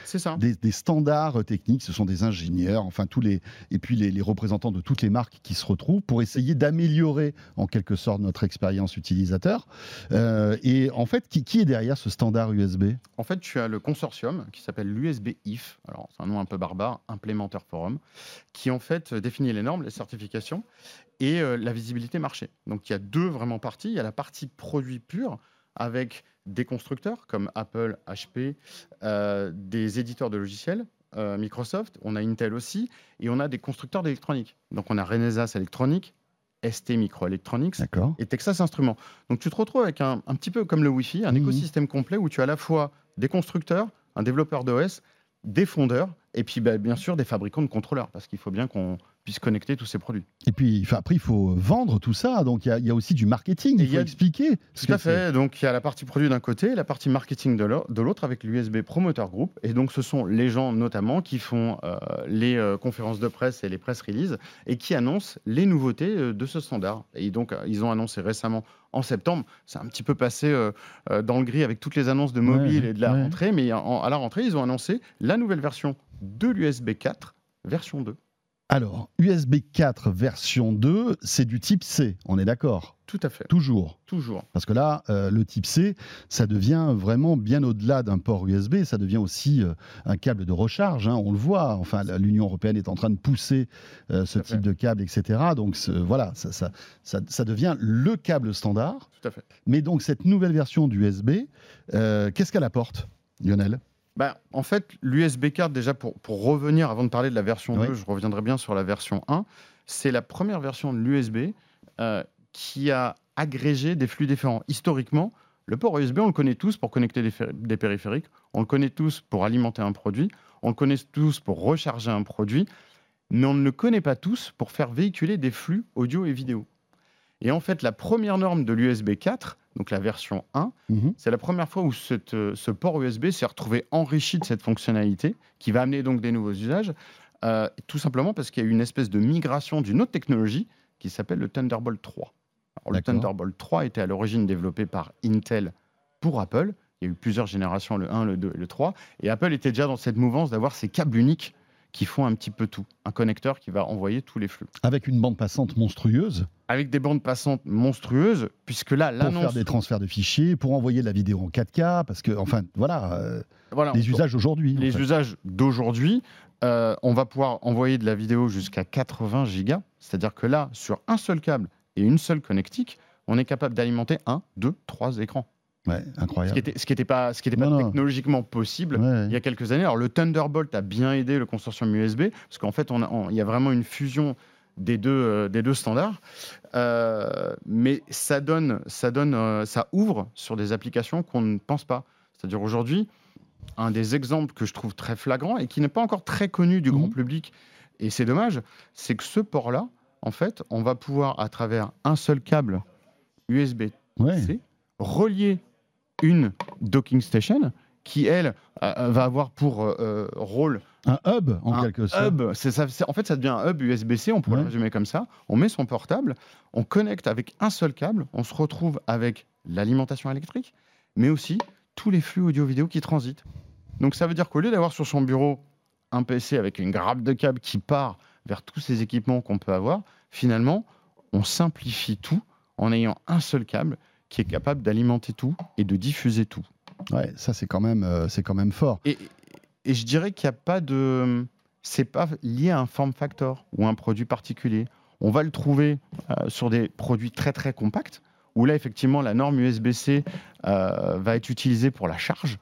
standards euh, techniques, ce sont des ingénieurs, enfin tous les et puis les, les représentants de toutes les marques qui se retrouvent pour essayer d'améliorer en quelque sorte notre expérience utilisateur. Euh, et en fait, qui, qui est derrière ce standard USB En fait, tu as le consortium qui s'appelle l'USB IF, alors c'est un nom un peu barbare, Implémentaire Forum, qui en fait définit les normes, les certifications et euh, la visibilité marché. Donc il y a deux vraiment parties. Il y a la partie produit pur avec des constructeurs comme Apple, HP, euh, des éditeurs de logiciels, euh, Microsoft, on a Intel aussi, et on a des constructeurs d'électronique. Donc on a Renesas Electronic, ST Microelectronics et Texas Instruments. Donc tu te retrouves avec un, un petit peu comme le Wi-Fi, un Mhm. écosystème complet où tu as à la fois des constructeurs, un développeur d'OS, des fondeurs et puis bah, bien sûr des fabricants de contrôleurs parce qu'il faut bien qu'on puisse connecter tous ces produits. Et puis, après, il faut vendre tout ça. Donc, il y a- il y, a aussi du marketing. Et Il faut y a- expliquer. ce Tout à fait. Donc il y a la partie produit d'un côté la partie marketing de l'au- de l'autre avec l'USB Promoter Group. Et donc ce sont les gens notamment qui font euh, les euh, conférences de presse et les press releases et qui annoncent les nouveautés euh, de ce standard. Et donc ils ont annoncé récemment en septembre, c'est un petit peu passé euh, euh, dans le gris avec toutes les annonces de mobile Ouais, et de la ouais. rentrée, mais en- à la rentrée ils ont annoncé la nouvelle version de l'USB 4, version 2. Alors, USB 4 version 2, c'est du type C. On est d'accord? Tout à fait. Toujours. Toujours. Parce que là, euh, le type C, ça devient vraiment bien au-delà d'un port USB, ça devient aussi euh, un câble de recharge, hein, on le voit. Enfin, l'Union européenne est en train de pousser euh, ce type fait. de câble, etc. Donc voilà, ça, ça, ça- ça devient le câble standard. Tout à fait. Mais donc cette nouvelle version d'USB, euh, qu'est-ce qu'elle apporte, Lionel? Bah, en fait, l'USB 4, déjà pour, pour revenir, avant de parler de la version Oui. 2, je reviendrai bien sur la version 1. C'est la première version de l'USB euh, qui a agrégé des flux différents. Historiquement, le port USB, on le connaît tous pour connecter des, des périphériques, on le connaît tous pour alimenter un produit, on le connaît tous pour recharger un produit, mais on ne le connaît pas tous pour faire véhiculer des flux audio et vidéo. Et en fait, la première norme de l'USB 4, donc la version 1, Mhm. c'est la première fois où cette, euh, ce port USB s'est retrouvé enrichi de cette fonctionnalité, qui va amener donc des nouveaux usages, euh, tout simplement parce qu'il y a eu une espèce de migration d'une autre technologie qui s'appelle le Thunderbolt 3. Alors, le. Thunderbolt 3 était à l'origine développé par Intel pour Apple. Il y a eu plusieurs générations, le 1, le 2 et le 3. Et Apple était déjà dans cette mouvance d'avoir ces câbles uniques qui font un petit peu tout. Un connecteur qui va envoyer tous les flux. Avec une bande passante monstrueuse Avec des bandes passantes monstrueuses, puisque là, pour faire l'annonce... des transferts de fichiers, pour envoyer de la vidéo en 4K, parce que, enfin, voilà, euh, Voilà, les usages aujourd'hui. en les fait. usages d'aujourd'hui, euh, on va pouvoir envoyer de la vidéo jusqu'à 80 gigas. C'est-à-dire que là, sur un seul câble et une seule connectique, on est capable d'alimenter un, deux, trois écrans. Ouais, Ce qui était, ce qui était pas, ce qui était pas Non, non. technologiquement possible. Ouais. Il y a quelques années. Alors le Thunderbolt a bien aidé le consortium USB parce qu'en fait, on a- on- il y a vraiment une fusion des deux, euh, des deux standards. Euh, mais ça donne, ça donne, euh, ça ouvre sur des applications qu'on ne pense pas. C'est-à-dire aujourd'hui, un des exemples que je trouve très flagrant et qui n'est pas encore très connu du grand Mhm. public, et c'est dommage, c'est que ce port-là, en fait, on va pouvoir à travers un seul câble USB Ouais. c'est relier une docking station qui, elle, va avoir pour euh, euh, rôle Un hub, en un quelque sorte. hub. Ça, en fait, ça devient un hub USB-C, on pourrait Ouais. le résumer comme ça. On met son portable, on connecte avec un seul câble, on se retrouve avec l'alimentation électrique, mais aussi tous les flux audio-vidéo qui transitent. Donc ça veut dire qu'au lieu d'avoir sur son bureau un PC avec une grappe de câbles qui part vers tous ces équipements qu'on peut avoir, finalement, on simplifie tout en ayant un seul câble qui est capable d'alimenter tout et de diffuser tout. Ouais, ça c'est quand même, euh, c'est quand même fort. Et, et je dirais qu'il n'y a pas de. C'est pas lié à un form factor ou un produit particulier. On va le trouver euh, sur des produits très très compacts, où là effectivement la norme USB-C euh, va être utilisée pour la charge.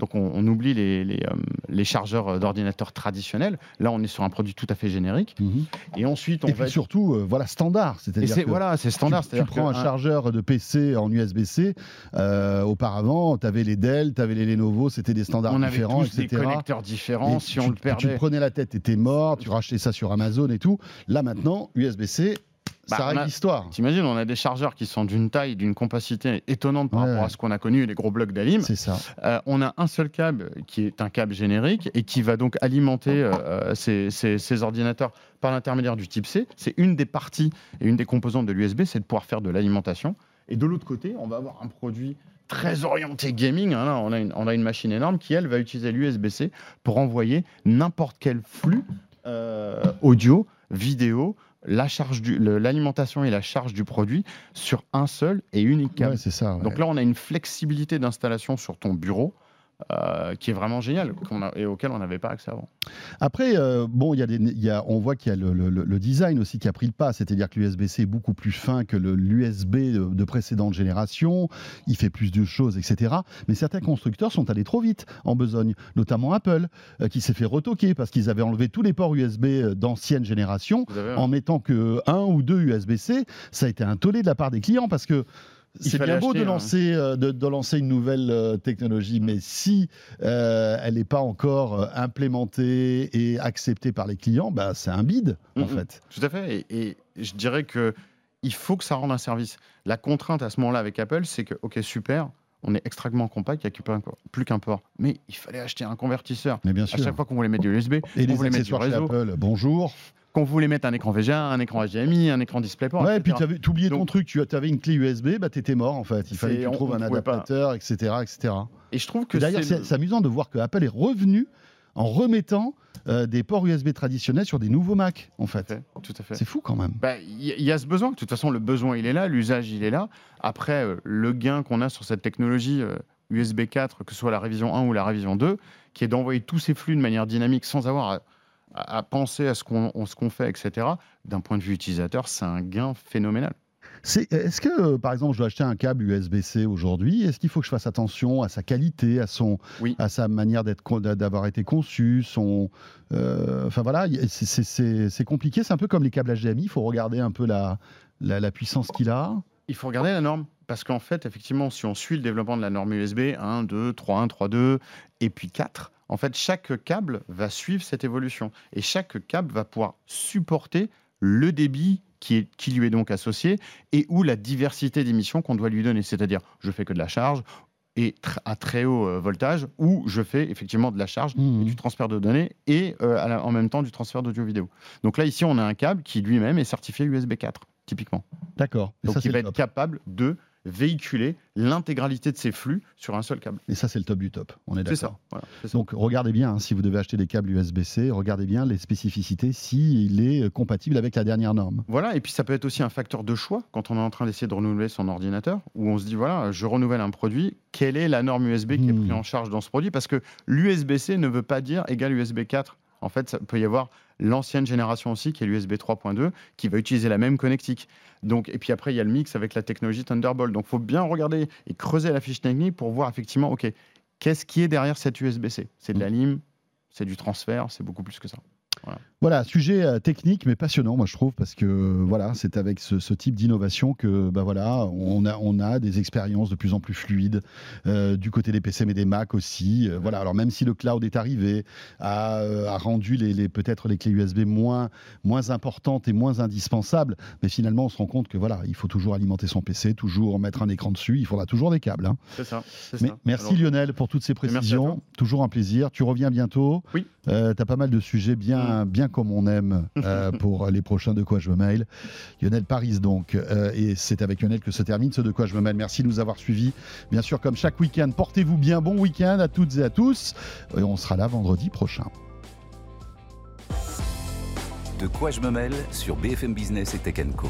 Donc on, on oublie les, les, euh, les chargeurs d'ordinateurs traditionnels. Là on est sur un produit tout à fait générique. Mhm. Et ensuite on Et va. puis être- surtout, euh, voilà, standard. C'est que voilà, c'est tu- standard. tu, prends un chargeur de PC en USB-C. euh, auparavant, tu avais les Dell, tu avais les Lenovo, c'était des standards on avait différents, tous des etc. connecteurs différents. Et si tu, on le tu perdait. prenais la tête, t'étais mort, tu rachetais ça sur Amazon et tout. Là maintenant, USB-C, Bah, ça règle l'histoire. T'imagines, on a des chargeurs qui sont d'une taille, d'une compacité étonnante par Ouais, rapport ouais. à ce qu'on a connu, les gros blocs d'alim. C'est ça. Euh, on a un seul câble qui est un câble générique et qui va donc alimenter euh, ces, ces- ces ordinateurs par l'intermédiaire du type C. C'est une des parties et une des composantes de l'USB, c'est de pouvoir faire de l'alimentation. Et de l'autre côté, on va avoir un produit très orienté gaming. hein. Là, on, a une, on a une machine énorme qui, elle, va utiliser l'USB-C pour envoyer n'importe quel flux euh, audio, vidéo, la charge du- l'alimentation et la charge du produit sur un seul et unique câble. Ouais, c'est ça. ouais. Donc là, on a une flexibilité d'installation sur ton bureau euh, qui est vraiment génial a- et auquel on n'avait pas accès avant. Après, euh, bon, y a des, il y a, on voit qu'il y a le, le- le design aussi qui a pris le pas, c'est-à-dire que l'USB-C est beaucoup plus fin que l'USB de, de précédente génération, il fait plus de choses, etc. Mais certains constructeurs sont allés trop vite en besogne, notamment Apple, euh, qui s'est fait retoquer parce qu'ils avaient enlevé tous les ports USB d'ancienne génération avez en mettant que un ou deux USB-C. Ça a été un tollé de la part des clients parce que c'est bien beau de lancer, euh, de, de lancer une nouvelle euh, technologie, mais si euh, elle n'est pas encore implémentée et acceptée par les clients, bah, c'est un bide, en Mhm. fait. Tout à fait. Et, et je dirais que il faut que ça rende un service. La contrainte à ce moment-là avec Apple, c'est que, ok, super, on est extrêmement compact, il n'y a plus qu'un- port. Mais il fallait acheter un convertisseur. Mais bien À sûr. chaque fois qu'on voulait mettre du USB, Et on les voulait mettre du réseau, Apple, bonjour. Qu'on voulait mettre un écran VGA, un écran HDMI, un écran DisplayPort. Ouais, et puis tu oublié ton Donc- truc, tu avais une clé USB, bah, tu étais mort, en fait. Il fallait que tu trouves un pas. adaptateur, etc. etc. Et je trouve que D'ailleurs, c'est amusant de voir que Apple est revenu en remettant euh, des ports USB traditionnels sur des nouveaux Mac, en fait. tout à fait. C'est fou quand même. Bah, Il y, il y a ce besoin. De toute façon, le besoin, il est là, l'usage, il est là. Après, euh, le gain qu'on a sur cette technologie euh, USB 4, que ce soit la révision 1 ou la révision 2, qui est d'envoyer tous ces flux de manière dynamique sans avoir à, penser à ce qu'on qu'on fait, etc., d'un point de vue utilisateur, c'est un gain phénoménal. C'est- Est-ce que, euh, par exemple, je dois acheter un câble USB-C aujourd'hui Est-ce qu'il faut que je fasse attention à sa qualité, à, son, Oui. à sa manière d'avoir été conçu son, euh, Enfin voilà, c'est- compliqué. C'est un peu comme les câbles HDMI. Il faut regarder un peu la, la, la puissance qu'il a. Il faut regarder la norme. Parce qu'en fait, effectivement, si on suit le développement de la norme USB 1, 2, 3.1, 3.2 et puis 4, en fait, chaque câble va suivre cette évolution. Et chaque câble va pouvoir supporter le débit qui, est, qui lui est donc associé et ou la diversité d'émissions qu'on doit lui donner. C'est-à-dire, je fais que de la charge et à très haut euh, voltage ou je fais effectivement de la charge et du transfert de données et euh, en même temps du transfert d'audio-vidéo. Donc là, ici, on a un câble qui lui-même est certifié USB 4, typiquement. D'accord. Donc ça, il va être top. capable de véhiculer l'intégralité de ses flux sur un seul câble. Et ça, c'est le top du top. On est C'est d'accord. ça. voilà, c'est ça. Donc regardez bien, hein, si vous devez acheter des câbles USB-C, regardez bien les spécificités, s'il est euh, compatible avec la dernière norme. Voilà, et puis ça peut être aussi un facteur de choix quand on est en train d'essayer de renouveler son ordinateur, où on se dit, voilà, je renouvelle un produit, quelle est la norme USB qui est Hmm. prise en charge dans ce produit? Parce que l'USB-C ne veut pas dire égal USB 4. En fait, ça peut y avoir l'ancienne génération aussi, qui est l'USB 3.2, qui va utiliser la même connectique. Donc, et puis après, il y a le mix avec la technologie Thunderbolt. Donc, il faut bien regarder et creuser la fiche technique pour voir effectivement, OK, qu'est-ce qui est derrière cette USB-C C'est de la lime, c'est du transfert, c'est beaucoup plus que ça. Voilà, sujet euh, technique mais passionnant, moi je trouve, parce que euh, voilà, c'est avec ce, ce type d'innovation que bah voilà, on a, on a des expériences de plus en plus fluides euh, du côté des PC mais des Mac aussi. Euh, voilà, alors même si le cloud est arrivé, a, a rendu les, les- peut-être les clés USB moins, moins importantes et moins indispensables, mais finalement on se rend compte que voilà, il faut toujours alimenter son PC, toujours mettre un écran dessus, il faudra toujours des câbles. hein. C'est ça. merci Alors, Lionel pour toutes ces précisions. Toujours un plaisir. Tu reviens bientôt. Oui. Euh, tu as pas mal de sujets bien, bien comme on aime euh, pour les prochains De quoi je me mail. Lionel Paris donc. Euh, et c'est avec Lionel que se termine ce De quoi je me mail. Merci de nous avoir suivis. Bien sûr, comme chaque week-end, portez-vous bien. Bon week-end à toutes et à tous. Et on sera là vendredi prochain. De quoi je me mêle sur BFM Business et Tech Co.